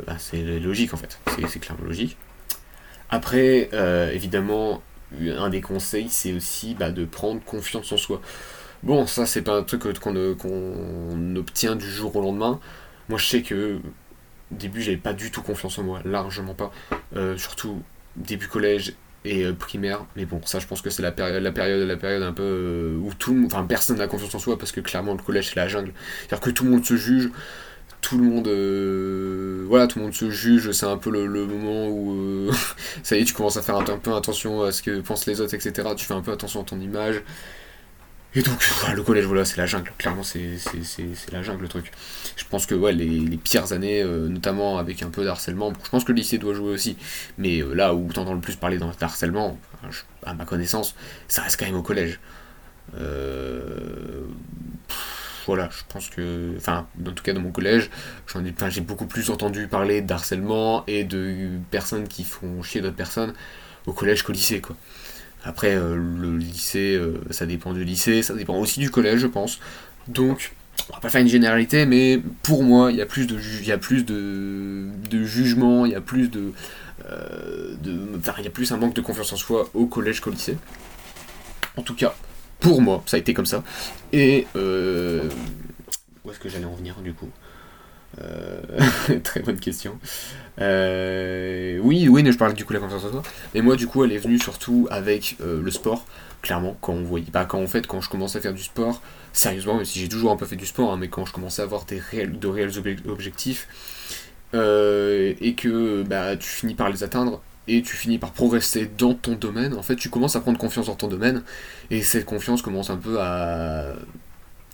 bah, c'est logique en fait, c'est clairement logique. Après, évidemment, un des conseils, c'est aussi bah, de prendre confiance en soi. Bon, ça, c'est pas un truc qu'on obtient du jour au lendemain. Moi, je sais que début, j'avais pas du tout confiance en moi, largement pas. Euh, surtout début collège et euh, primaire. Mais bon, ça, je pense que c'est la période, la période, la période un peu euh, où tout, enfin, personne n'a confiance en soi parce que clairement, le collège, c'est la jungle. C'est-à-dire que tout le monde se juge tout le monde voilà tout le monde se juge c'est un peu le, moment où ça y est tu commences à faire un, peu attention à ce que pensent les autres etc tu fais un peu attention à ton image et donc, le collège, voilà, c'est la jungle. Clairement, c'est la jungle, le truc. Je pense que ouais, les, pires années, euh, notamment avec un peu d'harcèlement, je pense que le lycée doit jouer aussi. Mais euh, là où t'entends le plus parler d'harcèlement, à ma connaissance, ça reste quand même au collège. Euh, voilà, je pense que, enfin, en tout cas dans mon collège, j'ai beaucoup plus entendu parler d'harcèlement et de personnes qui font chier d'autres personnes au collège qu'au lycée, quoi. Après, euh, le lycée, euh, ça dépend du lycée, ça dépend aussi du collège, je pense. Donc, on va pas faire une généralité, mais pour moi, il y a plus de, y a plus de, jugement, il y a plus de, euh, de enfin, il y a plus un manque de confiance en soi au collège qu'au lycée. En tout cas, pour moi, ça a été comme ça. Et où est-ce que j'allais en venir du coup? euh, très bonne question. Euh, oui, oui, je parle du coup de la confiance en soi. Mais moi, du coup, elle est venue surtout avec euh, le sport. Clairement, quand on voyait, bah, quand en fait, quand je commençais à faire du sport, sérieusement, même si j'ai toujours un peu fait du sport, hein, mais quand je commençais à avoir des de réels objectifs, et que bah, tu finis par les atteindre, et tu finis par progresser dans ton domaine, en fait, tu commences à prendre confiance dans ton domaine, et cette confiance commence un peu à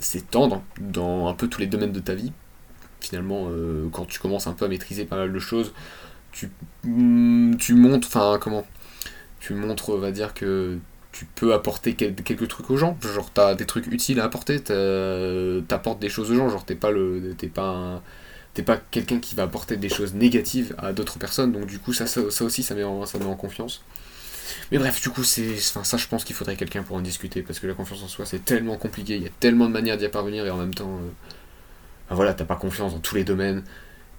s'étendre dans un peu tous les domaines de ta vie, finalement, euh, quand tu commences un peu à maîtriser pas mal de choses, tu, mm, tu montres, enfin, comment Tu montres, on va dire que tu peux apporter quelques trucs aux gens. Genre, t'as des trucs utiles à apporter, t'apportes des choses aux gens. Genre, t'es pas le. T'es pas pas quelqu'un qui va apporter des choses négatives à d'autres personnes, donc du coup ça, ça, aussi ça met, en, ça met en confiance. Mais bref, du coup, c'est, enfin, ça, je pense qu'il faudrait quelqu'un pour en discuter parce que la confiance en soi, c'est tellement compliqué. Il y a tellement de manières d'y parvenir et en même temps, euh, voilà, t'as pas confiance dans tous les domaines.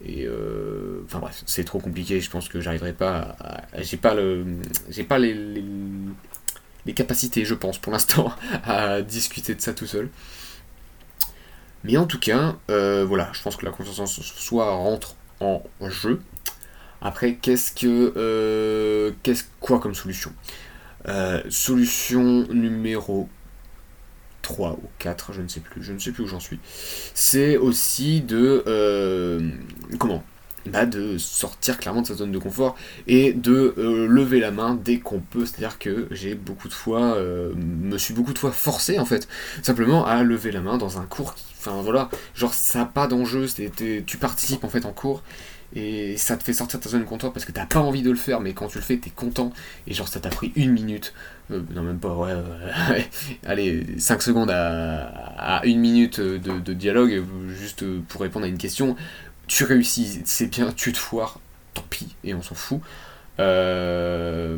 Et euh, enfin bref, c'est trop compliqué. Je pense que j'arriverai pas. À, j'ai pas le, j'ai pas les, les, capacités, je pense, pour l'instant, à discuter de ça tout seul. Mais en tout cas, euh, voilà, je pense que la confiance en soi rentre en jeu. Après, qu'est-ce que, euh, qu'est-ce quoi comme solution? Solution numéro 3 ou 4, je ne sais plus, je ne sais plus où j'en suis. C'est aussi de euh, comment? Bah de sortir clairement de sa zone de confort et de euh, lever la main dès qu'on peut. C'est-à-dire que j'ai beaucoup de fois, euh, me suis beaucoup de fois forcé en fait, simplement à lever la main dans un cours qui, enfin voilà, genre ça n'a pas d'enjeu, tu participes en fait en cours et ça te fait sortir ta zone de confort parce que t'as pas envie de le faire, mais quand tu le fais, t'es content. Et genre, ça t'a pris une minute, euh, non, même pas, ouais, allez, 5 secondes à, une minute de, dialogue, juste pour répondre à une question. Tu réussis, c'est bien, tu te foires, tant pis, et on s'en fout. Euh,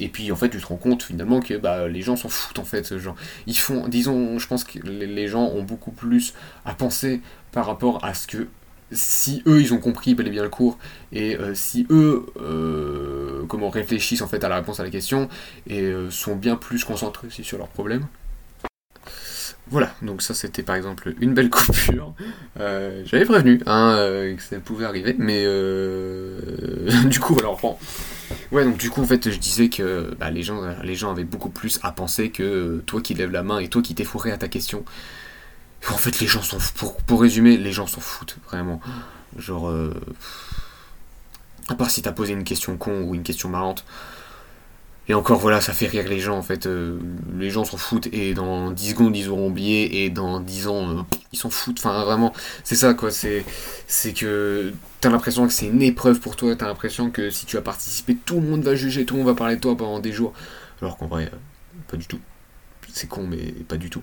et puis en fait, tu te rends compte finalement que bah, les gens s'en foutent en fait. Genre, ils font, disons, je pense que les gens ont beaucoup plus à penser par rapport à ce que si eux ils ont compris bel et bien le cours et euh, si eux euh, comment réfléchissent en fait à la réponse à la question et euh, sont bien plus concentrés aussi sur leurs problèmes. Voilà, donc ça c'était par exemple une belle coupure. J'avais prévenu hein, que ça pouvait arriver, mais du coup alors bon. Ouais donc du coup en fait je disais que bah, les, gens, les gens avaient beaucoup plus à penser que toi qui lèves la main et toi qui t'es fourré à ta question. En fait, les gens s'en pour, pour résumer, les gens s'en foutent, vraiment. Genre. Euh, à part si t'as posé une question con ou une question marrante. Et encore, voilà, ça fait rire les gens, en fait. Euh, les gens s'en foutent, et dans 10 secondes, ils auront oublié, et dans 10 ans, euh, ils s'en foutent. Enfin, vraiment, c'est ça, quoi. C'est, c'est que t'as l'impression que c'est une épreuve pour toi, t'as l'impression que si tu as participé, tout le monde va juger, tout le monde va parler de toi pendant des jours. Alors qu'en vrai, pas du tout. C'est con, mais pas du tout.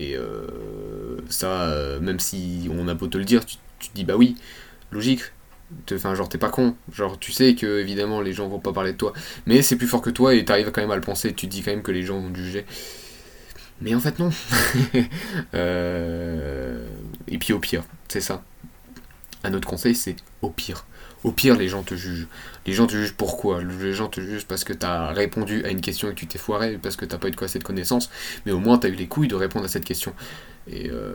Et euh, ça, euh, même si on a beau te le dire, tu, te dis bah oui, logique. Enfin, genre, t'es pas con. Genre, tu sais que évidemment les gens vont pas parler de toi. Mais c'est plus fort que toi et t'arrives quand même à le penser. Tu te dis quand même que les gens vont juger. Mais en fait, non. Euh, et puis au pire, c'est ça. Un autre conseil, c'est au pire. Au pire, les gens te jugent. Les gens te jugent pourquoi? Les gens te jugent parce que tu as répondu à une question et que tu t'es foiré, parce que t'as pas eu de quoi assez de connaissances, mais au moins tu as eu les couilles de répondre à cette question. Et euh,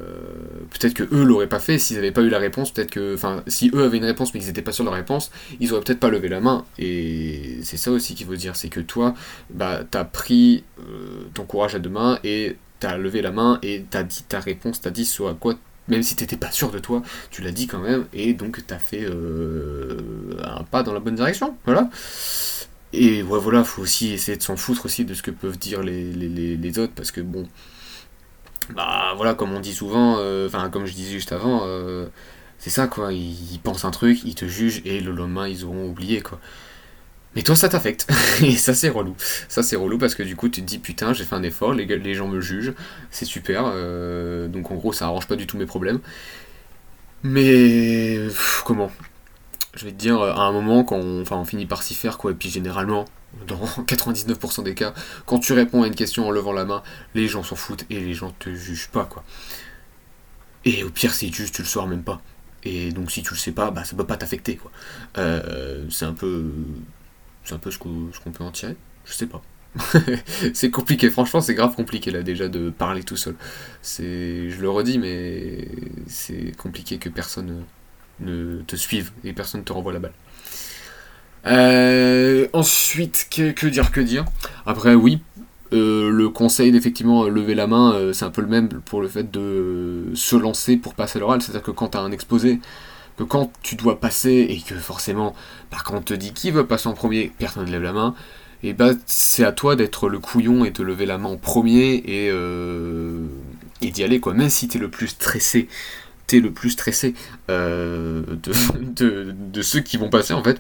peut-être que eux l'auraient pas fait s'ils n'avaient pas eu la réponse, peut-être que. Enfin, si eux avaient une réponse mais qu'ils n'étaient pas de la réponse, ils auraient peut-être pas levé la main. Et c'est ça aussi qu'il faut dire, c'est que toi, bah, t'as pris euh, ton courage à deux mains et t'as levé la main et t'as dit ta réponse, t'as dit soit quoi même si t'étais pas sûr de toi, tu l'as dit quand même, et donc t'as fait euh, un pas dans la bonne direction, voilà. Et ouais, voilà, faut aussi essayer de s'en foutre aussi de ce que peuvent dire les, les, autres, parce que bon, bah voilà, comme on dit souvent, euh, enfin comme je disais juste avant, euh, c'est ça quoi, ils pensent un truc, ils te jugent, et le lendemain ils auront oublié quoi. Mais toi, ça t'affecte. et ça, c'est relou. Ça, c'est relou parce que du coup, tu te dis putain, j'ai fait un effort, les, gens me jugent, c'est super. Euh, donc en gros, ça arrange pas du tout mes problèmes. Mais. comment? Je vais te dire, à un moment, quand on, on finit par s'y faire, quoi. Et puis généralement, dans 99% des cas, quand tu réponds à une question en levant la main, les gens s'en foutent et les gens te jugent pas, quoi. Et au pire, c'est juste, tu le sauras même pas. Et donc si tu le sais pas, bah ça peut pas t'affecter quoi. Euh, c'est un peu c'est un peu ce qu'on peut en tirer. Je sais pas. c'est compliqué, franchement, c'est grave compliqué là déjà de parler tout seul. Je le redis, mais c'est compliqué que personne ne te suive et personne ne te renvoie la balle. Euh, ensuite, que, dire, que dire? Après, oui, euh, le conseil d'effectivement lever la main, euh, c'est un peu le même pour le fait de se lancer pour passer l'oral. C'est-à-dire que quand tu as un exposé, que quand tu dois passer et que forcément, par contre, on te dit qui veut passer en premier, personne ne lève la main, et bah c'est à toi d'être le couillon et de lever la main en premier et, euh, et d'y aller quoi. Même si t'es le plus stressé, t'es le plus stressé euh, de, ceux qui vont passer en fait,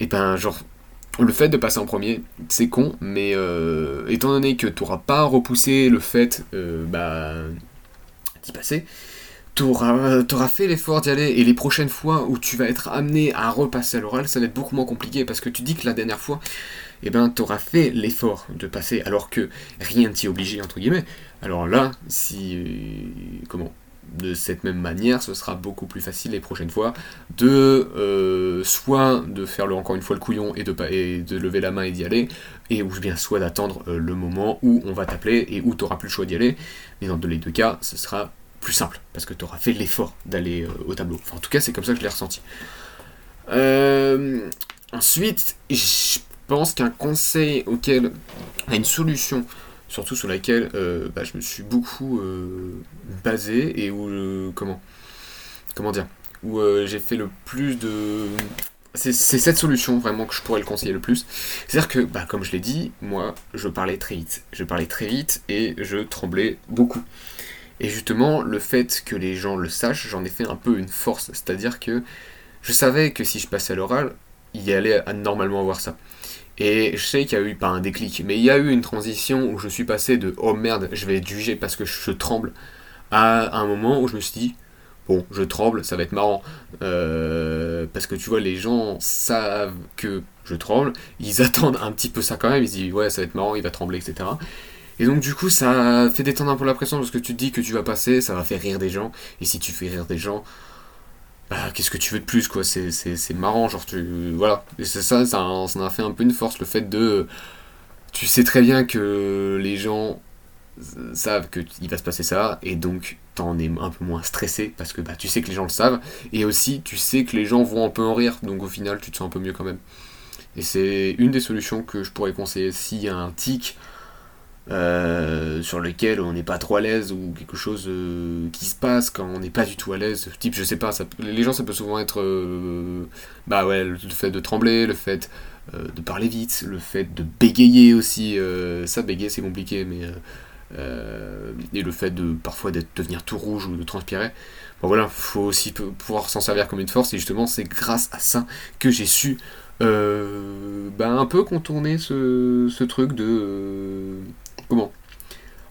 et ben genre le fait de passer en premier, c'est con, mais euh, étant donné que tu n'auras pas repoussé le fait bah, d'y passer, t'auras fait l'effort d'y aller et les prochaines fois où tu vas être amené à repasser à l'oral, ça va être beaucoup moins compliqué parce que tu dis que la dernière fois, eh ben, t'auras fait l'effort de passer alors que rien ne t'y obligé, entre guillemets. Alors là, si. Euh, comment de cette même manière, ce sera beaucoup plus facile les prochaines fois de euh, soit de faire le, encore une fois le couillon et de, et de lever la main et d'y aller, et ou bien soit d'attendre euh, le moment où on va t'appeler et où tu n'auras plus le choix d'y aller. Mais dans les deux cas, ce sera plus simple, parce que tu auras fait l'effort d'aller euh, au tableau. En tout cas, c'est comme ça que je l'ai ressenti. Euh, ensuite, je pense qu'un conseil auquel, une solution, surtout sur laquelle euh, bah, je me suis beaucoup basé et où, comment, comment dire, où j'ai fait le plus de... C'est cette solution vraiment que je pourrais le conseiller le plus. C'est-à-dire que, bah, comme je l'ai dit, moi, je parlais très vite. Je parlais très vite et je tremblais beaucoup. Et justement, le fait que les gens le sachent, j'en ai fait un peu une force. C'est-à-dire que je savais que si je passais à l'oral, il allait normalement avoir ça. Et je sais qu'il y a eu pas un déclic, mais il y a eu une transition où je suis passé de oh merde, je vais être jugé parce que je tremble, à un moment où je me suis dit bon, je tremble, ça va être marrant. Euh, parce que tu vois, les gens savent que je tremble, ils attendent un petit peu ça quand même, ils se disent ouais, ça va être marrant, il va trembler, etc. Et donc du coup ça fait détendre un peu la pression parce que tu dis que tu vas passer, ça va faire rire des gens. Et si tu fais rire des gens, bah qu'est-ce que tu veux de plus quoi? C'est marrant, genre tu... Voilà. Et c'est ça, ça, ça a fait un peu une force le fait de... Tu sais très bien que les gens savent qu'il va se passer ça et donc t'en es un peu moins stressé parce que bah, tu sais que les gens le savent et aussi tu sais que les gens vont un peu en rire donc au final tu te sens un peu mieux quand même et c'est une des solutions que je pourrais conseiller s'il y a un tic euh, sur lequel on n'est pas trop à l'aise ou quelque chose euh, qui se passe quand on n'est pas du tout à l'aise. Type, je sais pas, ça, les gens ça peut souvent être euh, bah ouais, le, fait de trembler, le fait de parler vite, le fait de bégayer aussi. ça, bégayer c'est compliqué, mais. et le fait de parfois de devenir tout rouge ou de transpirer. Bon voilà, faut aussi pouvoir s'en servir comme une force et justement c'est grâce à ça que j'ai su bah, un peu contourner ce, ce truc de comment?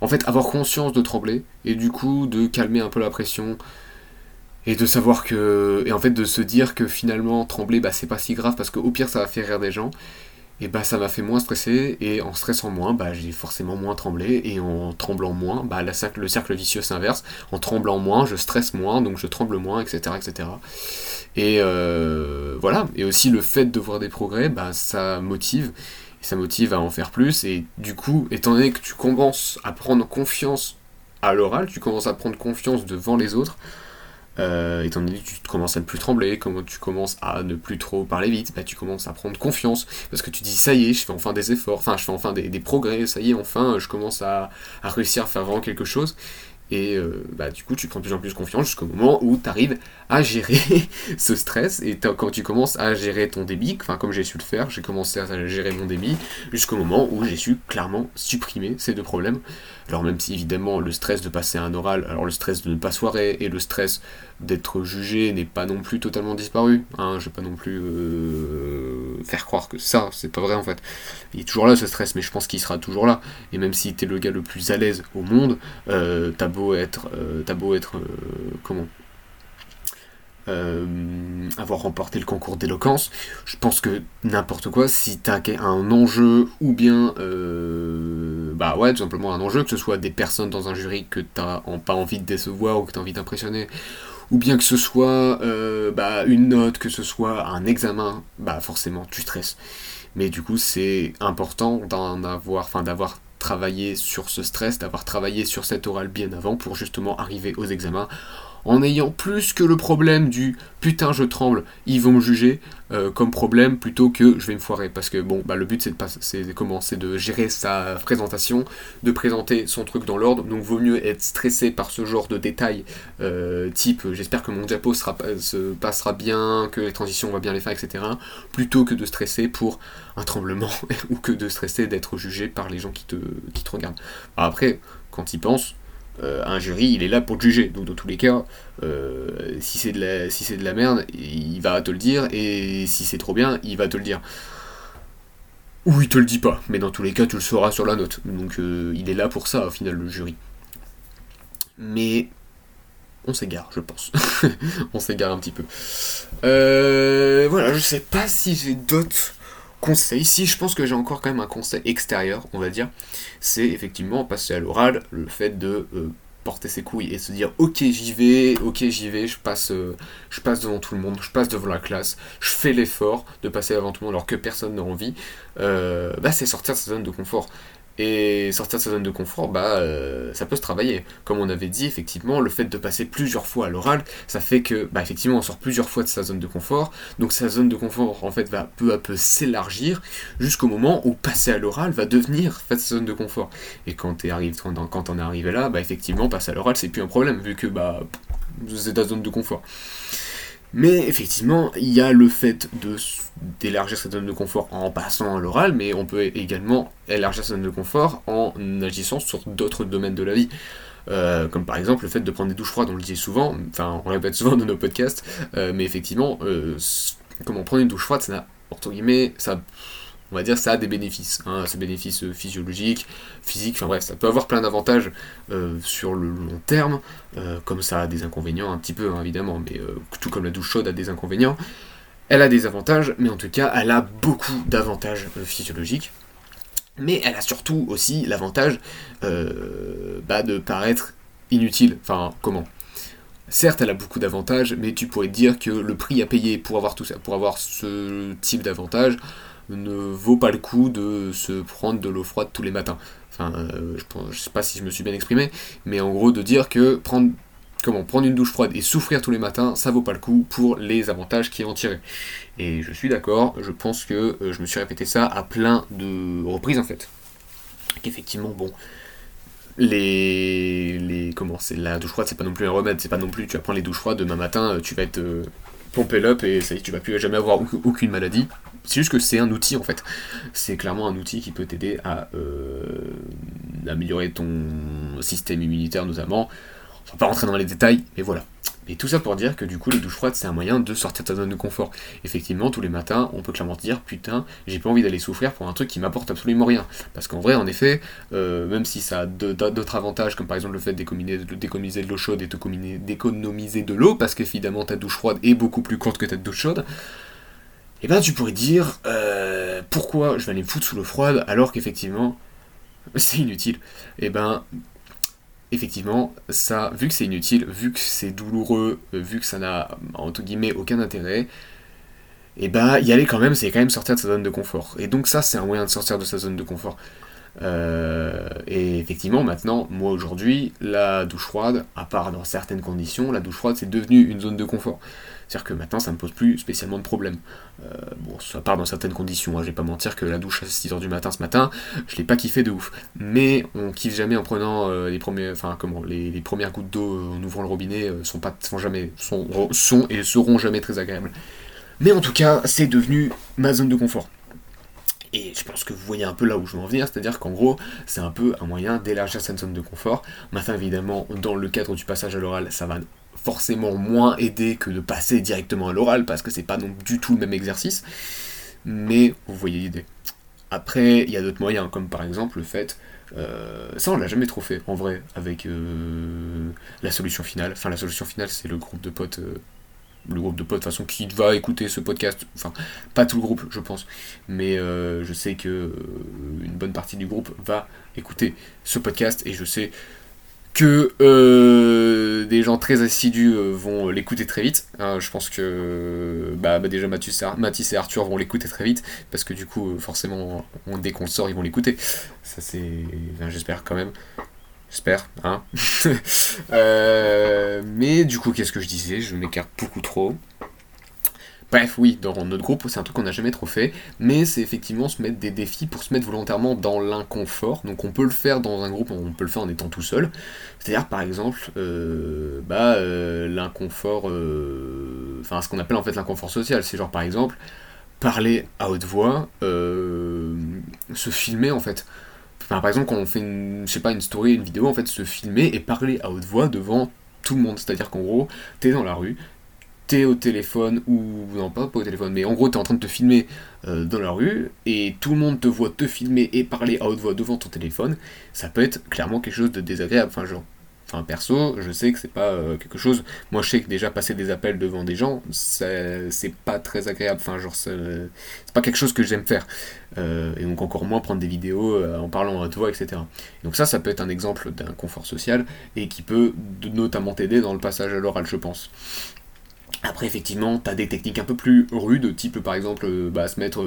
En fait, avoir conscience de trembler et du coup de calmer un peu la pression et de savoir que et en fait de se dire que finalement trembler bah c'est pas si grave parce qu'au pire ça va faire rire des gens et bah ça m'a fait moins stresser, et en stressant moins, bah j'ai forcément moins tremblé, et en tremblant moins, bah le cercle vicieux s'inverse, en tremblant moins, je stresse moins, donc je tremble moins, etc. etc. Et euh, voilà, et aussi le fait de voir des progrès, bah ça motive, et ça motive à en faire plus, et du coup, étant donné que tu commences à prendre confiance à l'oral, tu commences à prendre confiance devant les autres, euh, étant donné que tu commences à ne plus trembler, tu commences à ne plus trop parler vite, bah, tu commences à prendre confiance, parce que tu dis ça y est, je fais enfin des efforts, enfin je fais enfin des, progrès, ça y est, enfin je commence à, à, réussir à faire vraiment quelque chose, et euh, bah, du coup, tu prends de plus en plus confiance jusqu'au moment où tu arrives à gérer ce stress. Et quand tu commences à gérer ton débit, enfin comme j'ai su le faire, j'ai commencé à gérer mon débit jusqu'au moment où j'ai su clairement supprimer ces deux problèmes. Alors même si évidemment le stress de passer un oral, alors le stress de ne pas soirée et le stress d'être jugé n'est pas non plus totalement disparu. Hein, je vais pas non plus euh, faire croire que ça, c'est pas vrai en fait. Il est toujours là ce stress, mais je pense qu'il sera toujours là. Et même si t'es le gars le plus à l'aise au monde, euh, t'as beau être, euh, t'as beau être, comment avoir remporté le concours d'éloquence, je pense que n'importe quoi, si t'as un enjeu ou bien bah ouais, tout simplement un enjeu, que ce soit des personnes dans un jury que t'as pas envie de décevoir ou que t'as envie d'impressionner, ou bien que ce soit euh, bah, une note, que ce soit un examen, bah forcément tu stresses. Mais du coup c'est important d'en enfin d'avoir travaillé sur ce stress, d'avoir travaillé sur cet oral bien avant pour justement arriver aux examens en ayant plus que le problème du putain je tremble, ils vont me juger euh, comme problème plutôt que je vais me foirer. Parce que bon, bah, le but c'est de, de gérer sa présentation, de présenter son truc dans l'ordre, donc vaut mieux être stressé par ce genre de détails, euh, type j'espère que mon diapo se passera bien, que les transitions on va bien les faire, etc. Plutôt que de stresser pour un tremblement ou que de stresser d'être jugé par les gens qui te, qui te regardent. après, quand ils pensent, euh, un jury, il est là pour juger. Donc dans tous les cas, euh, si c'est de, la, si de la merde, il va te le dire, et si c'est trop bien, il va te le dire. Ou il te le dit pas, mais dans tous les cas, tu le sauras sur la note. Donc euh, il est là pour ça, au final, le jury. Mais on s'égare, je pense. on s'égare un petit peu. voilà, je sais pas si j'ai d'autres conseil, si je pense que j'ai encore quand même un conseil extérieur, on va dire, c'est effectivement passer à l'oral, le fait de euh, porter ses couilles et se dire ok j'y vais, ok j'y vais, je passe, euh, je passe devant tout le monde, je passe devant la classe, je fais l'effort de passer devant tout le monde alors que personne n'a envie, euh, bah c'est sortir de sa zone de confort. Et sortir de sa zone de confort, bah, euh, ça peut se travailler. Comme on avait dit, effectivement, le fait de passer plusieurs fois à l'oral, ça fait que, bah, effectivement, on sort plusieurs fois de sa zone de confort. Donc sa zone de confort, en fait, va peu à peu s'élargir jusqu'au moment où passer à l'oral va devenir sa zone de confort. Et quand, quand, on est arrivé là, bah, effectivement, passer à l'oral, c'est plus un problème, vu que, bah, c'est ta zone de confort. Mais effectivement, il y a le fait de d'élargir sa zone de confort en passant à l'oral, mais on peut également élargir sa zone de confort en agissant sur d'autres domaines de la vie. Euh, comme par exemple le fait de prendre des douches froides, on le dit souvent, enfin on le répète souvent dans nos podcasts, euh, mais effectivement, euh, comment prendre une douche froide, ça n'a, entre guillemets, ça on va dire ça a des bénéfices, hein, ces bénéfices euh, physiologiques, physiques, enfin bref, ça peut avoir plein d'avantages euh, sur le long terme, euh, comme ça a des inconvénients un petit peu hein, évidemment, mais tout comme la douche chaude a des inconvénients, elle a des avantages, mais en tout cas elle a beaucoup d'avantages physiologiques, mais elle a surtout aussi l'avantage bah, de paraître inutile, enfin comment? Certes, elle a beaucoup d'avantages, mais tu pourrais dire que le prix à payer pour avoir tout ça, pour avoir ce type d'avantages, ne vaut pas le coup de se prendre de l'eau froide tous les matins. Enfin, euh, je, sais pas si je me suis bien exprimé, mais en gros de dire que prendre comment prendre une douche froide et souffrir tous les matins, ça vaut pas le coup pour les avantages qui en tirent. Et je suis d'accord, je pense que euh, je me suis répété ça à plein de reprises en fait. Qu'effectivement, bon, les, les comment c'est la douche froide, c'est pas non plus un remède, c'est pas non plus tu vas prendre les douches froides demain matin, euh, tu vas être pompé l'up et ça y tu vas plus jamais avoir aucune maladie. C'est juste que c'est un outil en fait. C'est clairement un outil qui peut t'aider à euh, améliorer ton système immunitaire notamment. On va pas rentrer dans les détails, mais voilà. Et tout ça pour dire que du coup, les douches froides, c'est un moyen de sortir de ta zone de confort. Effectivement, tous les matins, on peut clairement se dire, putain, j'ai pas envie d'aller souffrir pour un truc qui m'apporte absolument rien. Parce qu'en vrai, en effet, euh, même si ça a d'autres avantages, comme par exemple le fait d'économiser de l'eau chaude et d'économiser de l'eau, parce qu'évidemment, ta douche froide est beaucoup plus courte que ta douche chaude, Et ben tu pourrais dire euh, pourquoi je vais aller me foutre sous l'eau froide alors qu'effectivement c'est inutile. Et ben effectivement ça, vu que c'est inutile, vu que c'est douloureux, vu que ça n'a entre guillemets aucun intérêt, et ben y aller quand même, c'est quand même sortir de sa zone de confort. Et donc ça c'est un moyen de sortir de sa zone de confort. Euh, et effectivement, maintenant, moi aujourd'hui, la douche froide, à part dans certaines conditions, la douche froide c'est devenu une zone de confort. C'est-à-dire que maintenant ça me pose plus spécialement de problème. Euh, bon, à part dans certaines conditions, hein, je vais pas mentir que la douche à 6h du matin ce matin, je l'ai pas kiffé de ouf. Mais on kiffe jamais en prenant euh, les premiers, enfin comment, les, premières gouttes d'eau en ouvrant le robinet sont pas, sont jamais, sont et seront jamais très agréables. Mais en tout cas, c'est devenu ma zone de confort. Et je pense que vous voyez un peu là où je veux en venir, c'est-à-dire qu'en gros, c'est un peu un moyen d'élargir cette zone de confort. Maintenant, évidemment, dans le cadre du passage à l'oral, ça va forcément moins aider que de passer directement à l'oral, parce que c'est pas non du tout le même exercice. Mais vous voyez l'idée. Après, il y a d'autres moyens, comme par exemple le fait. Euh, ça, on l'a jamais trop fait en vrai avec euh, la solution finale. Enfin, la solution finale, c'est le groupe de potes euh, le groupe de potes, de façon, qui va écouter ce podcast, enfin, pas tout le groupe, je pense, mais je sais que une bonne partie du groupe va écouter ce podcast, et je sais que euh, des gens très assidus vont l'écouter très vite. Hein, je pense que bah, bah déjà Mathis et, Arthur vont l'écouter très vite, parce que du coup, forcément, dès qu'on sort, ils vont l'écouter. Ça, c'est. J'espère quand même. J'espère, hein. Euh, mais du coup, qu'est-ce que je disais? Je m'écarte beaucoup trop. Bref, oui, dans notre groupe, c'est un truc qu'on n'a jamais trop fait, mais c'est effectivement se mettre des défis pour se mettre volontairement dans l'inconfort. Donc on peut le faire dans un groupe, on peut le faire en étant tout seul. C'est-à-dire, par exemple, euh, bah, euh, l'inconfort, enfin ce qu'on appelle en fait l'inconfort social. C'est genre, par exemple, parler à haute voix, se filmer en fait par exemple, quand on fait pas, une story, une vidéo, en fait, se filmer et parler à haute voix devant tout le monde. C'est-à-dire qu'en gros, t'es dans la rue, t'es au téléphone, ou non, pas, au téléphone, mais en gros, t'es en train de te filmer euh, dans la rue, et tout le monde te voit te filmer et parler à haute voix devant ton téléphone, ça peut être clairement quelque chose de désagréable. Enfin, genre, Enfin, perso, je sais que c'est pas euh, quelque chose. Moi, je sais que déjà passer des appels devant des gens, c'est pas très agréable. Enfin, genre, c'est pas quelque chose que j'aime faire. Euh, et donc, encore moins prendre des vidéos en parlant à toi, etc. donc, ça, ça peut être un exemple d'un confort social et qui peut notamment t'aider dans le passage à l'oral, je pense. Après, effectivement, t'as des techniques un peu plus rudes, type par exemple, bah, se mettre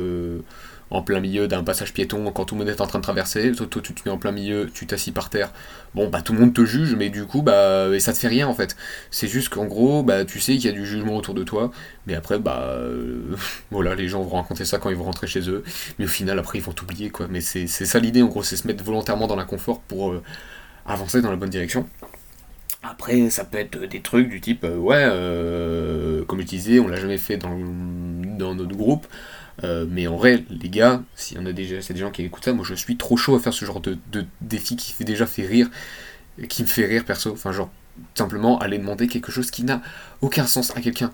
en plein milieu d'un passage piéton quand tout le monde est en train de traverser, toi, tu te mets en plein milieu, tu t'assis par terre, bon bah tout le monde te juge, mais du coup bah et ça te fait rien en fait. C'est juste qu'en gros bah tu sais qu'il y a du jugement autour de toi, mais après bah euh, voilà les gens vont raconter ça quand ils vont rentrer chez eux, mais au final après ils vont t'oublier quoi. Mais c'est ça l'idée en gros, c'est se mettre volontairement dans l'inconfort pour euh, avancer dans la bonne direction. Après, ça peut être des trucs du type, euh, ouais, comme je disais, on l'a jamais fait dans, notre groupe. Euh, mais en vrai, les gars, s'il y en a déjà, c'est des gens qui écoutent ça, moi je suis trop chaud à faire ce genre de, défi qui fait déjà fait rire, qui me fait rire perso. Enfin, genre, simplement aller demander quelque chose qui n'a aucun sens à quelqu'un.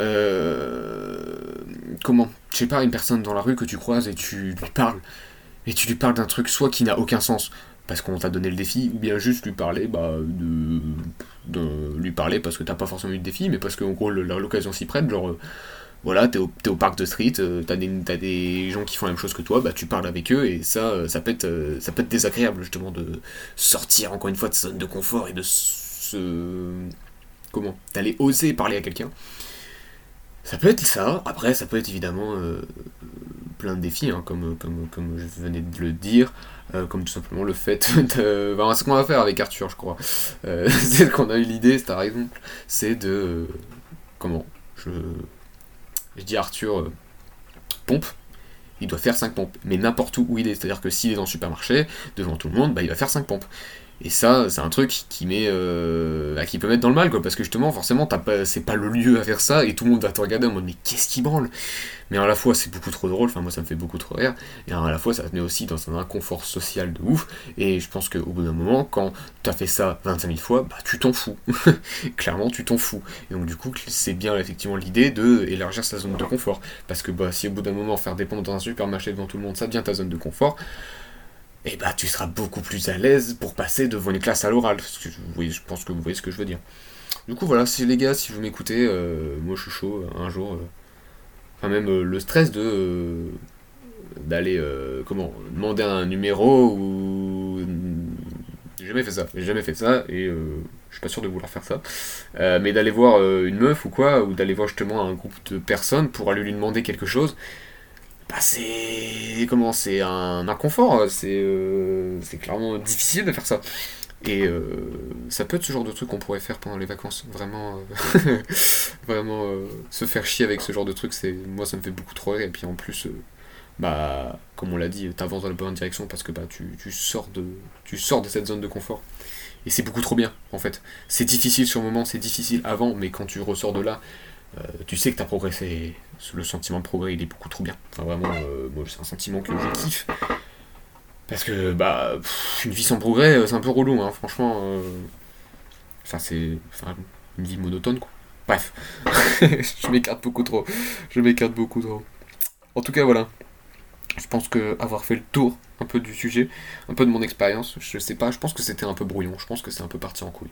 Euh, comment Je sais pas, une personne dans la rue que tu croises et tu lui parles. Et tu lui parles d'un truc soit qui n'a aucun sens, parce qu'on t'a donné le défi, ou bien juste lui parler, bah, de, lui parler parce que t'as pas forcément eu de défi, mais parce qu'en gros l'occasion s'y prête, genre voilà, t'es au, au parc de street, euh, t'as des, des gens qui font la même chose que toi, bah tu parles avec eux et ça, euh, ça peut être, euh, ça peut être désagréable justement de sortir encore une fois de sa zone de confort et de se, comment, d'aller oser parler à quelqu'un. Ça peut être ça. Après, ça peut être évidemment plein de défis, hein, comme, comme, comme je venais de le dire, comme tout simplement le fait de, ce qu'on va faire avec Arthur, je crois. c'est qu'on a eu l'idée, c'est par exemple, c'est de, comment, je je dis Arthur, euh, pompe, il doit faire 5 pompes. Mais n'importe où où il est. C'est-à-dire que s'il est dans le supermarché, devant tout le monde, bah, il va faire 5 pompes. Et ça, c'est un truc qui met, euh, bah, qui peut mettre dans le mal, quoi, parce que justement, forcément, pas, c'est pas le lieu à faire ça, et tout le monde va te regarder en mode mais qu'est-ce qui branle? Mais à la fois, c'est beaucoup trop drôle, enfin moi ça me fait beaucoup trop rire, et à la fois, ça te met aussi dans un inconfort social de ouf, et je pense qu'au bout d'un moment, quand t'as fait ça 25 000 fois, bah tu t'en fous. Clairement, tu t'en fous. Et donc du coup, c'est bien effectivement l'idée de élargir sa zone de confort, parce que bah si au bout d'un moment, faire des pompes dans un supermarché devant tout le monde, ça devient ta zone de confort, eh bah tu seras beaucoup plus à l'aise pour passer devant une classe à l'oral. Oui, je pense que vous voyez ce que je veux dire. Du coup voilà, si les gars, si vous m'écoutez, euh, moi je suis chaud, un jour, euh, enfin même le stress de d'aller comment demander un numéro ou j'ai jamais fait ça j'ai jamais fait ça et je suis pas sûr de vouloir faire ça, mais d'aller voir une meuf ou quoi, ou d'aller voir justement un groupe de personnes pour aller lui demander quelque chose, bah c'est comment c'est un inconfort, c'est c'est clairement difficile de faire ça. Et euh, ça peut être ce genre de truc qu'on pourrait faire pendant les vacances. Vraiment, euh, vraiment euh, se faire chier avec ce genre de truc, c'est moi ça me fait beaucoup trop rire. Et puis en plus, bah comme on l'a dit, t'avances dans la bonne direction parce que bah tu, tu, sors de tu sors de cette zone de confort. Et c'est beaucoup trop bien en fait. C'est difficile sur le moment, c'est difficile avant, mais quand tu ressors de là, tu sais que t'as progressé. Le sentiment de progrès, il est beaucoup trop bien. Enfin vraiment, moi c'est un sentiment que je kiffe. Parce que, bah, une vie sans progrès, euh, c'est un peu relou, hein, franchement. Euh... Enfin, c'est. Une vie monotone, quoi. Bref. je m'écarte beaucoup trop. Je m'écarte beaucoup trop. En tout cas, voilà. Je pense que avoir fait le tour un peu du sujet, un peu de mon expérience, je sais pas, je pense que c'était un peu brouillon, je pense que c'est un peu parti en couille.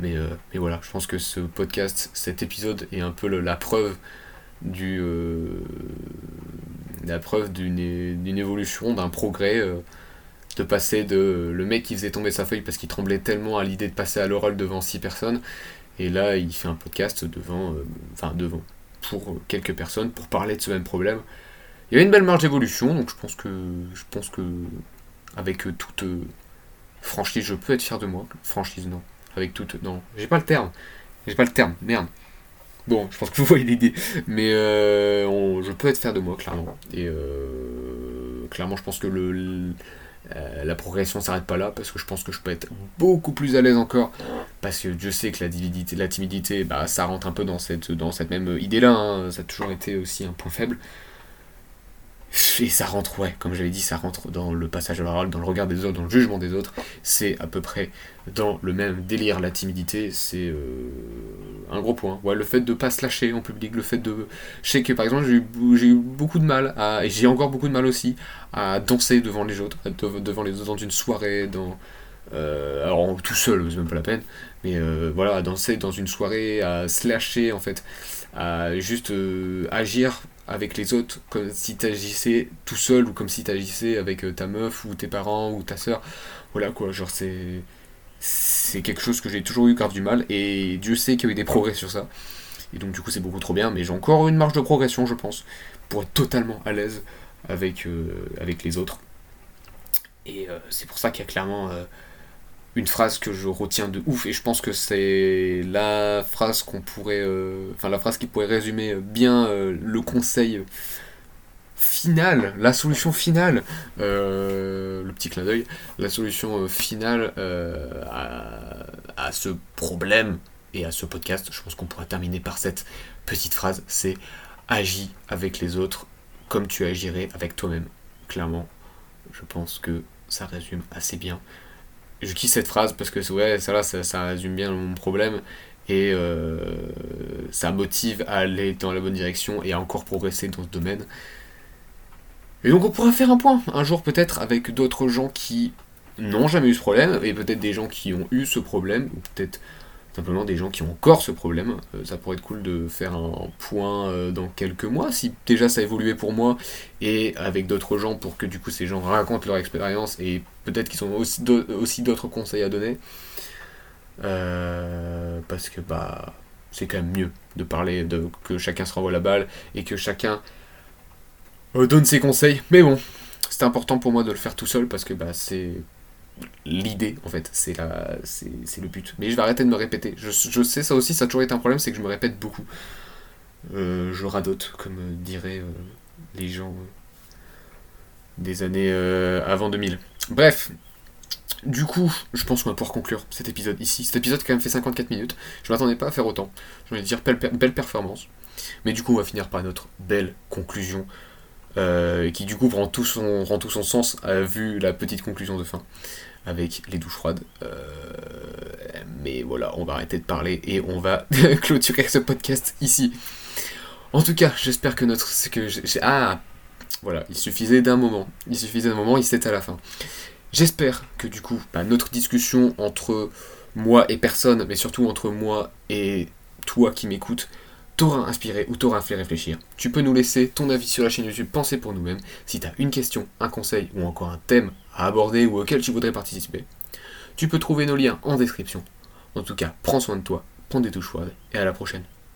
Mais, euh, mais voilà, je pense que ce podcast, cet épisode est un peu la preuve du, euh, la preuve d'une évolution, d'un progrès, euh, de passer de le mec qui faisait tomber sa feuille parce qu'il tremblait tellement à l'idée de passer à l'oral devant six personnes, et là il fait un podcast devant, enfin devant, pour quelques personnes, pour parler de ce même problème. Il y avait une belle marge d'évolution, donc je pense que, je pense que avec toute franchise, je peux être fier de moi. Franchise, non. Avec toute, non, j'ai pas le terme. J'ai pas le terme, merde. Bon, je pense que vous voyez l'idée. Mais euh, je peux être fier de moi, clairement. Et euh, clairement, je pense que euh, la progression s'arrête pas là, parce que je pense que je peux être beaucoup plus à l'aise encore. Parce que je sais que la timidité, la timidité bah, ça rentre un peu dans cette, dans cette même idée-là. Hein. Ça a toujours été aussi un point faible. Et ça rentre, ouais, comme j'avais dit, ça rentre dans le passage à l'oral, dans le regard des autres, dans le jugement des autres. C'est à peu près dans le même délire. La timidité, c'est euh, un gros point. Ouais, le fait de pas se lâcher en public, le fait de. Je sais que par exemple, j'ai eu, eu, beaucoup de mal, à, et j'ai encore beaucoup de mal aussi, à danser devant les autres, devant les autres dans une soirée, dans. Euh, alors tout seul, c'est même pas la peine, mais euh, voilà, à danser dans une soirée, à se lâcher en fait, à juste agir avec les autres comme si t'agissais tout seul ou comme si t'agissais avec euh, ta meuf ou tes parents ou ta soeur. Voilà quoi, genre c'est c'est quelque chose que j'ai toujours eu grave du mal et Dieu sait qu'il y a eu des progrès sur ça. Et donc du coup c'est beaucoup trop bien, mais j'ai encore une marge de progression je pense pour être totalement à l'aise avec, euh, avec les autres. Et euh, c'est pour ça qu'il y a clairement une phrase que je retiens de ouf et je pense que c'est la phrase qu'on pourrait euh, enfin la phrase qui pourrait résumer bien euh, le conseil final la solution finale euh, le petit clin d'œil la solution finale à, ce problème et à ce podcast. Je pense qu'on pourra terminer par cette petite phrase c'est agis avec les autres comme tu agirais avec toi-même clairement je pense que ça résume assez bien je kiffe cette phrase parce que ouais, ça, là, ça, résume bien mon problème et euh, ça motive à aller dans la bonne direction et à encore progresser dans ce domaine. Et donc on pourra faire un point un jour peut-être avec d'autres gens qui n'ont jamais eu ce problème et peut-être des gens qui ont eu ce problème ou peut-être simplement des gens qui ont encore ce problème. Euh, ça pourrait être cool de faire un point euh, dans quelques mois, si déjà ça a évolué pour moi, et avec d'autres gens pour que du coup ces gens racontent leur expérience et peut-être qu'ils ont aussi d'autres conseils à donner. Euh, parce que bah c'est quand même mieux de parler, de, que chacun se renvoie la balle et que chacun donne ses conseils. Mais bon, c'est important pour moi de le faire tout seul parce que bah, c'est l'idée en fait, c'est la, c'est, le but. Mais je vais arrêter de me répéter. Je, sais ça aussi, ça a toujours été un problème, c'est que je me répète beaucoup. Euh, je radote, comme diraient euh, les gens euh, des années avant 2000. Bref, du coup, je pense qu'on va pouvoir conclure cet épisode ici. Cet épisode quand même fait 54 minutes. Je m'attendais pas à faire autant. Je vais dire belle, belle performance. Mais du coup, on va finir par notre belle conclusion. Qui du coup prend tout son, rend tout son sens vu la petite conclusion de fin avec les douches froides. Euh, mais voilà, on va arrêter de parler et on va clôturer ce podcast ici. En tout cas, j'espère que notre... Que ah Voilà, il suffisait d'un moment. Il suffisait d'un moment, il s'est à la fin. J'espère que du coup, bah, notre discussion entre moi et personne, mais surtout entre moi et toi qui m'écoutes, t'aura inspiré ou t'aura fait réfléchir. Tu peux nous laisser ton avis sur la chaîne YouTube Penser pour nous-mêmes si tu as une question, un conseil ou encore un thème à aborder ou auquel tu voudrais participer. Tu peux trouver nos liens en description. En tout cas, prends soin de toi, prends des touches froides et à la prochaine.